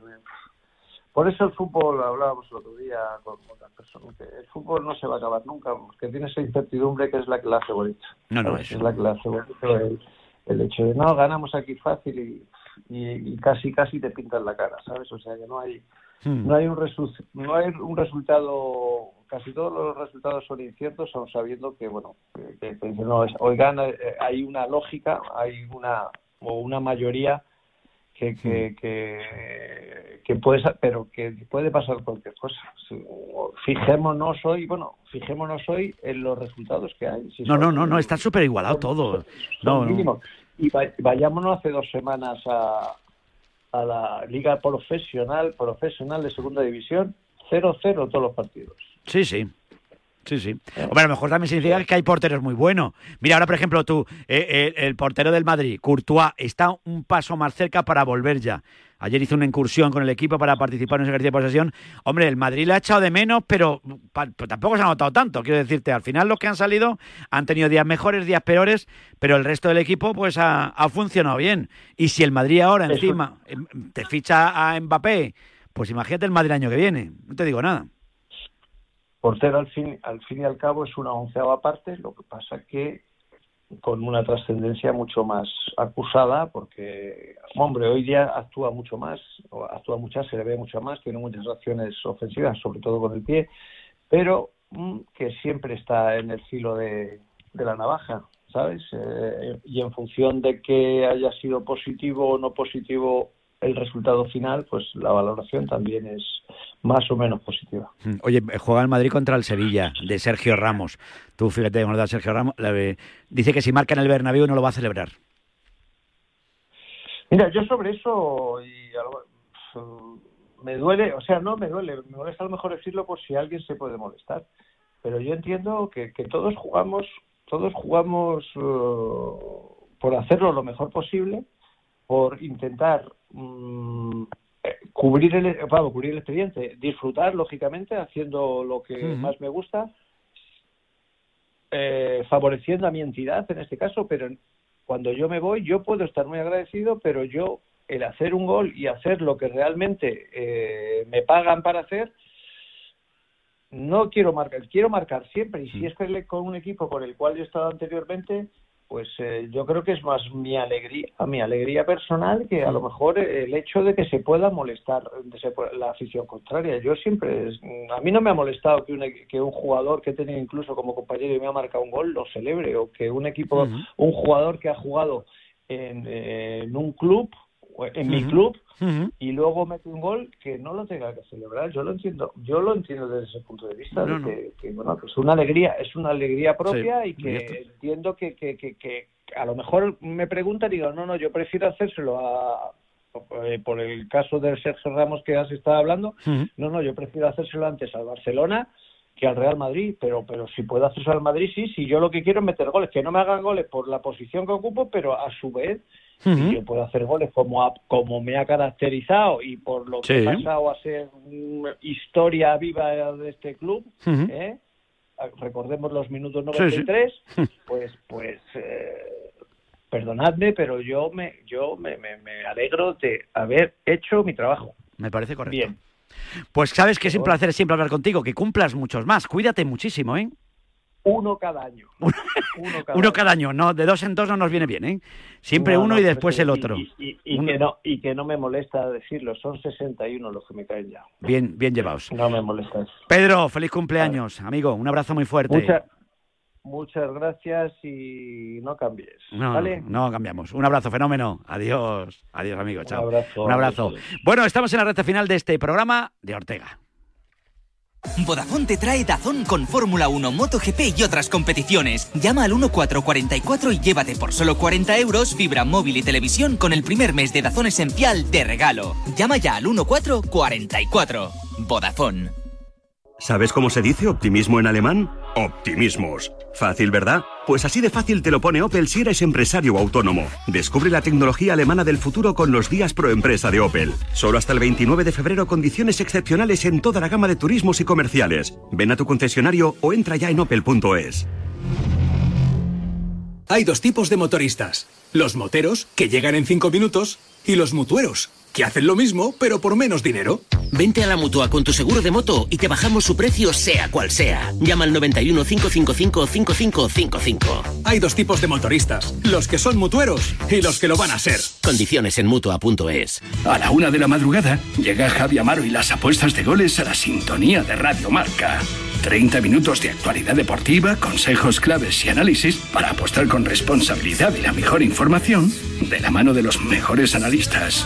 Por eso el fútbol, hablábamos el otro día con otras personas, que el fútbol no se va a acabar nunca, porque tiene esa incertidumbre que es la que la hace bonita. No, no, eso. es la que la hace bonito el, el hecho de, no, ganamos aquí fácil y, y, y casi, casi te pintan la cara, ¿sabes? O sea, que no hay Hmm. No hay un resu- no hay un resultado, casi todos los resultados son inciertos, aun sabiendo que, bueno, que, que- que no, es- oigan, eh, hay una lógica, hay una, o una mayoría que, que, que, que puede, pero que puede pasar cualquier cosa. Fijémonos hoy, bueno, fijémonos hoy en los resultados que hay. Si No, son- no, no, no, está súper igualado todo. No, no. Y va- vayámonos hace dos semanas a, a la liga profesional, profesional de segunda división, 0-0 todos los partidos. Sí, sí. Sí, sí. Hombre, a lo mejor también significa que hay porteros muy buenos. Mira, ahora, por ejemplo, tú, eh, eh, el portero del Madrid, Courtois, está un paso más cerca para volver ya. Ayer hizo una incursión con el equipo para participar en ese ejercicio de posesión. Hombre, el Madrid le ha echado de menos, pero, pero tampoco se ha notado tanto. Quiero decirte, al final los que han salido han tenido días mejores, días peores, pero el resto del equipo pues ha, ha funcionado bien. Y si el Madrid ahora encima em, te ficha a Mbappé, pues imagínate el Madrid el año que viene. No te digo nada. Portero al fin, al fin y al cabo es una onceava parte, lo que pasa que con una trascendencia mucho más acusada, porque, hombre, hoy día actúa mucho más, actúa mucho, se le ve mucho más, tiene muchas acciones ofensivas, sobre todo con el pie, pero mm, que siempre está en el filo de, de la navaja, ¿sabes? Eh, y en función de que haya sido positivo o no positivo el resultado final, pues la valoración también es más o menos positiva. Mm, Oye, juega el Madrid contra el Sevilla, de Sergio Ramos. Tú fíjate, de Sergio Ramos, dice que si marca en el Bernabéu no lo va a celebrar. Mira, yo sobre eso y a lo- me duele, o sea, no me duele, me molesta a lo mejor decirlo por si alguien se puede molestar, pero yo entiendo que, que todos jugamos, todos jugamos eh, por hacerlo lo mejor posible, por intentar mm, eh, cubrir el, vamos, cubrir el expediente, disfrutar lógicamente haciendo lo que más me gusta, eh, favoreciendo a mi entidad en este caso, pero cuando yo me voy yo puedo estar muy agradecido, pero yo el hacer un gol y hacer lo que realmente eh, me pagan para hacer, no quiero marcar, quiero marcar siempre. Y si es que con un equipo con el cual yo he estado anteriormente, pues eh, yo creo que es más mi alegría, mi alegría personal que a lo mejor el hecho de que se pueda molestar de se pueda- la afición contraria. Yo siempre, a mí no me ha molestado que un, que un jugador que he tenido incluso como compañero y me ha marcado un gol lo celebre o que un equipo, un jugador que ha jugado en, eh, en un club, en mi club, y luego mete un gol que no lo tenga que celebrar. Yo lo entiendo, yo lo entiendo desde ese punto de vista, de no. que, bueno, que es una alegría, es una alegría propia Sí, y que entiendo que, que, que, que a lo mejor me preguntan y digo, no, no, yo prefiero hacérselo a eh, por el caso del Sergio Ramos que has estado hablando, no, no, yo prefiero hacérselo antes al Barcelona que al Real Madrid, pero pero si puedo hacerlo al Madrid, sí, si yo lo que quiero es meter goles, que no me hagan goles por la posición que ocupo, pero a su vez si yo puedo hacer goles como a- como me ha caracterizado y por lo que Sí. he pasado a ser una historia viva de este club. ¿eh? recordemos los minutos Sí, sí. 93, pues pues eh, perdonadme, pero yo me yo me, me, me alegro de haber hecho mi trabajo. Me parece correcto. Bien. Pues sabes que es un placer siempre hablar contigo, que cumplas muchos más. Cuídate muchísimo, ¿eh? Uno cada año. [LAUGHS] Uno cada Uno año. cada año, no, de dos en dos no nos viene bien, ¿eh? Siempre No, uno no, y después el otro. Y, y- y Uno- que no, y que no me molesta decirlo, son 61 los que me caen ya. Bien, bien llevados. No me molesta eso. Pedro, feliz cumpleaños, amigo. Un abrazo muy fuerte. Mucha- muchas gracias y no cambies. No, ¿vale? no cambiamos. Un abrazo, fenómeno. Adiós. Adiós, amigo. Chao. abrazo, Un abrazo. Bueno, estamos en la recta final de este programa de Ortega. Vodafone te trae Dazón con Fórmula 1, MotoGP y otras competiciones. Llama al 1444 y llévate por solo 40 euros fibra móvil y televisión con el primer mes de Dazón Esencial de regalo. Llama ya al 1444. Vodafone. ¿Sabes cómo se dice optimismo en alemán? Optimismos. Fácil, ¿verdad? Pues así de fácil te lo pone Opel si eres empresario o autónomo. Descubre la tecnología alemana del futuro con los días pro empresa de Opel. Solo hasta el 29 de febrero condiciones excepcionales en toda la gama de turismos y comerciales. Ven a tu concesionario o entra ya en opel.es. Hay dos tipos de motoristas. Los moteros, que llegan en cinco minutos, y los mutueros, que hacen lo mismo, pero por menos dinero. Vente a la mutua con tu seguro de moto y te bajamos su precio, sea cual sea. Llama al 91 555 5555. Hay dos tipos de motoristas: los que son mutueros y los que lo van a ser. Condiciones en mutua.es. A la una de la madrugada llega Javi Amaro y las apuestas de goles a la sintonía de Radio Marca. 30 minutos de actualidad deportiva, consejos claves y análisis para apostar con responsabilidad y la mejor información de la mano de los mejores analistas.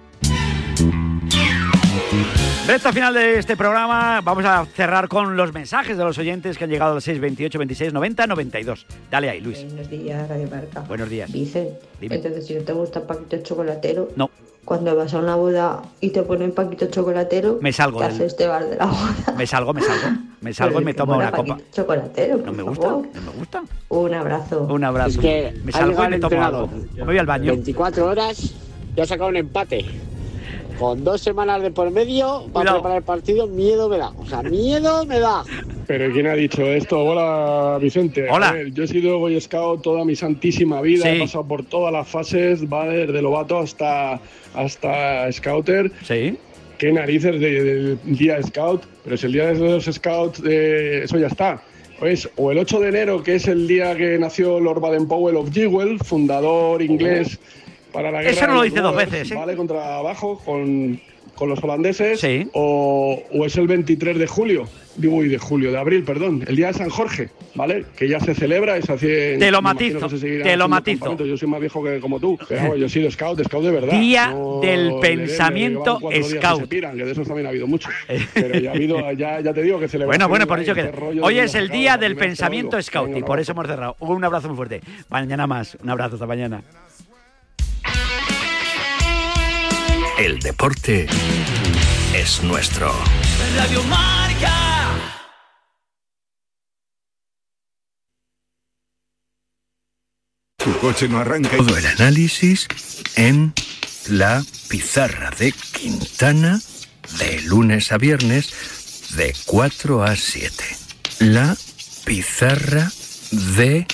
Recta final de este programa, vamos a cerrar con los mensajes de los oyentes que han llegado al 628 26 90 92. Dale ahí, Luis. Buenos días, Radio Marca. Buenos días. Vicen, Dime. entonces si no te gusta el paquito chocolatero, No. cuando vas a una boda y te ponen paquito chocolatero, Me salgo ¿qué del- haces? Te vas de la boda. Me salgo, me salgo. Me salgo y me tomo una copa. Chocolatero, No me gusta, favor. no me gusta. Un abrazo. Un abrazo. Es que me salgo y me tomo algo. Me voy al baño. 24 horas ya ha sacado un empate. Con dos semanas de por medio va a preparar el partido, miedo me da. O sea, miedo me da. Pero ¿quién ha dicho esto? Hola, Vicente. Hola. Ver, yo he sido Boy Scout toda mi santísima vida, Sí. he pasado por todas las fases, va desde novato hasta, hasta Scouter. Sí. ¿Qué narices de- del día Scout? Pero si el día de los Scouts, eh, eso ya está. Pues, o el 8 de enero, que es el día que nació Lord Baden-Powell of Jewel, fundador inglés para la guerra Eso no lo dice dos veces, ¿eh? ¿Vale? Contra abajo, con, con los holandeses. O, o es el 23 de julio, digo, y de julio, de abril, perdón, el día de San Jorge, ¿vale? Que ya se celebra y se hace. Te lo matizo, te lo matizo. Yo soy más viejo que como tú, pero yo he sido scout, scout de verdad. Día no del de- de- de- pensamiento que scout. piran, que de esos también ha habido muchos. [LAUGHS] Pero ya ha habido, ya, ya te digo que celebraciones Bueno, bueno, por dicho que este hoy es el día del pensamiento scout y por eso hemos cerrado. Un abrazo muy fuerte. Mañana más. Un abrazo hasta mañana. El deporte es nuestro. Radio Marca. Tu coche no arranca. Todo el análisis en la pizarra de Quintana de lunes a viernes de 4 a 7. La pizarra de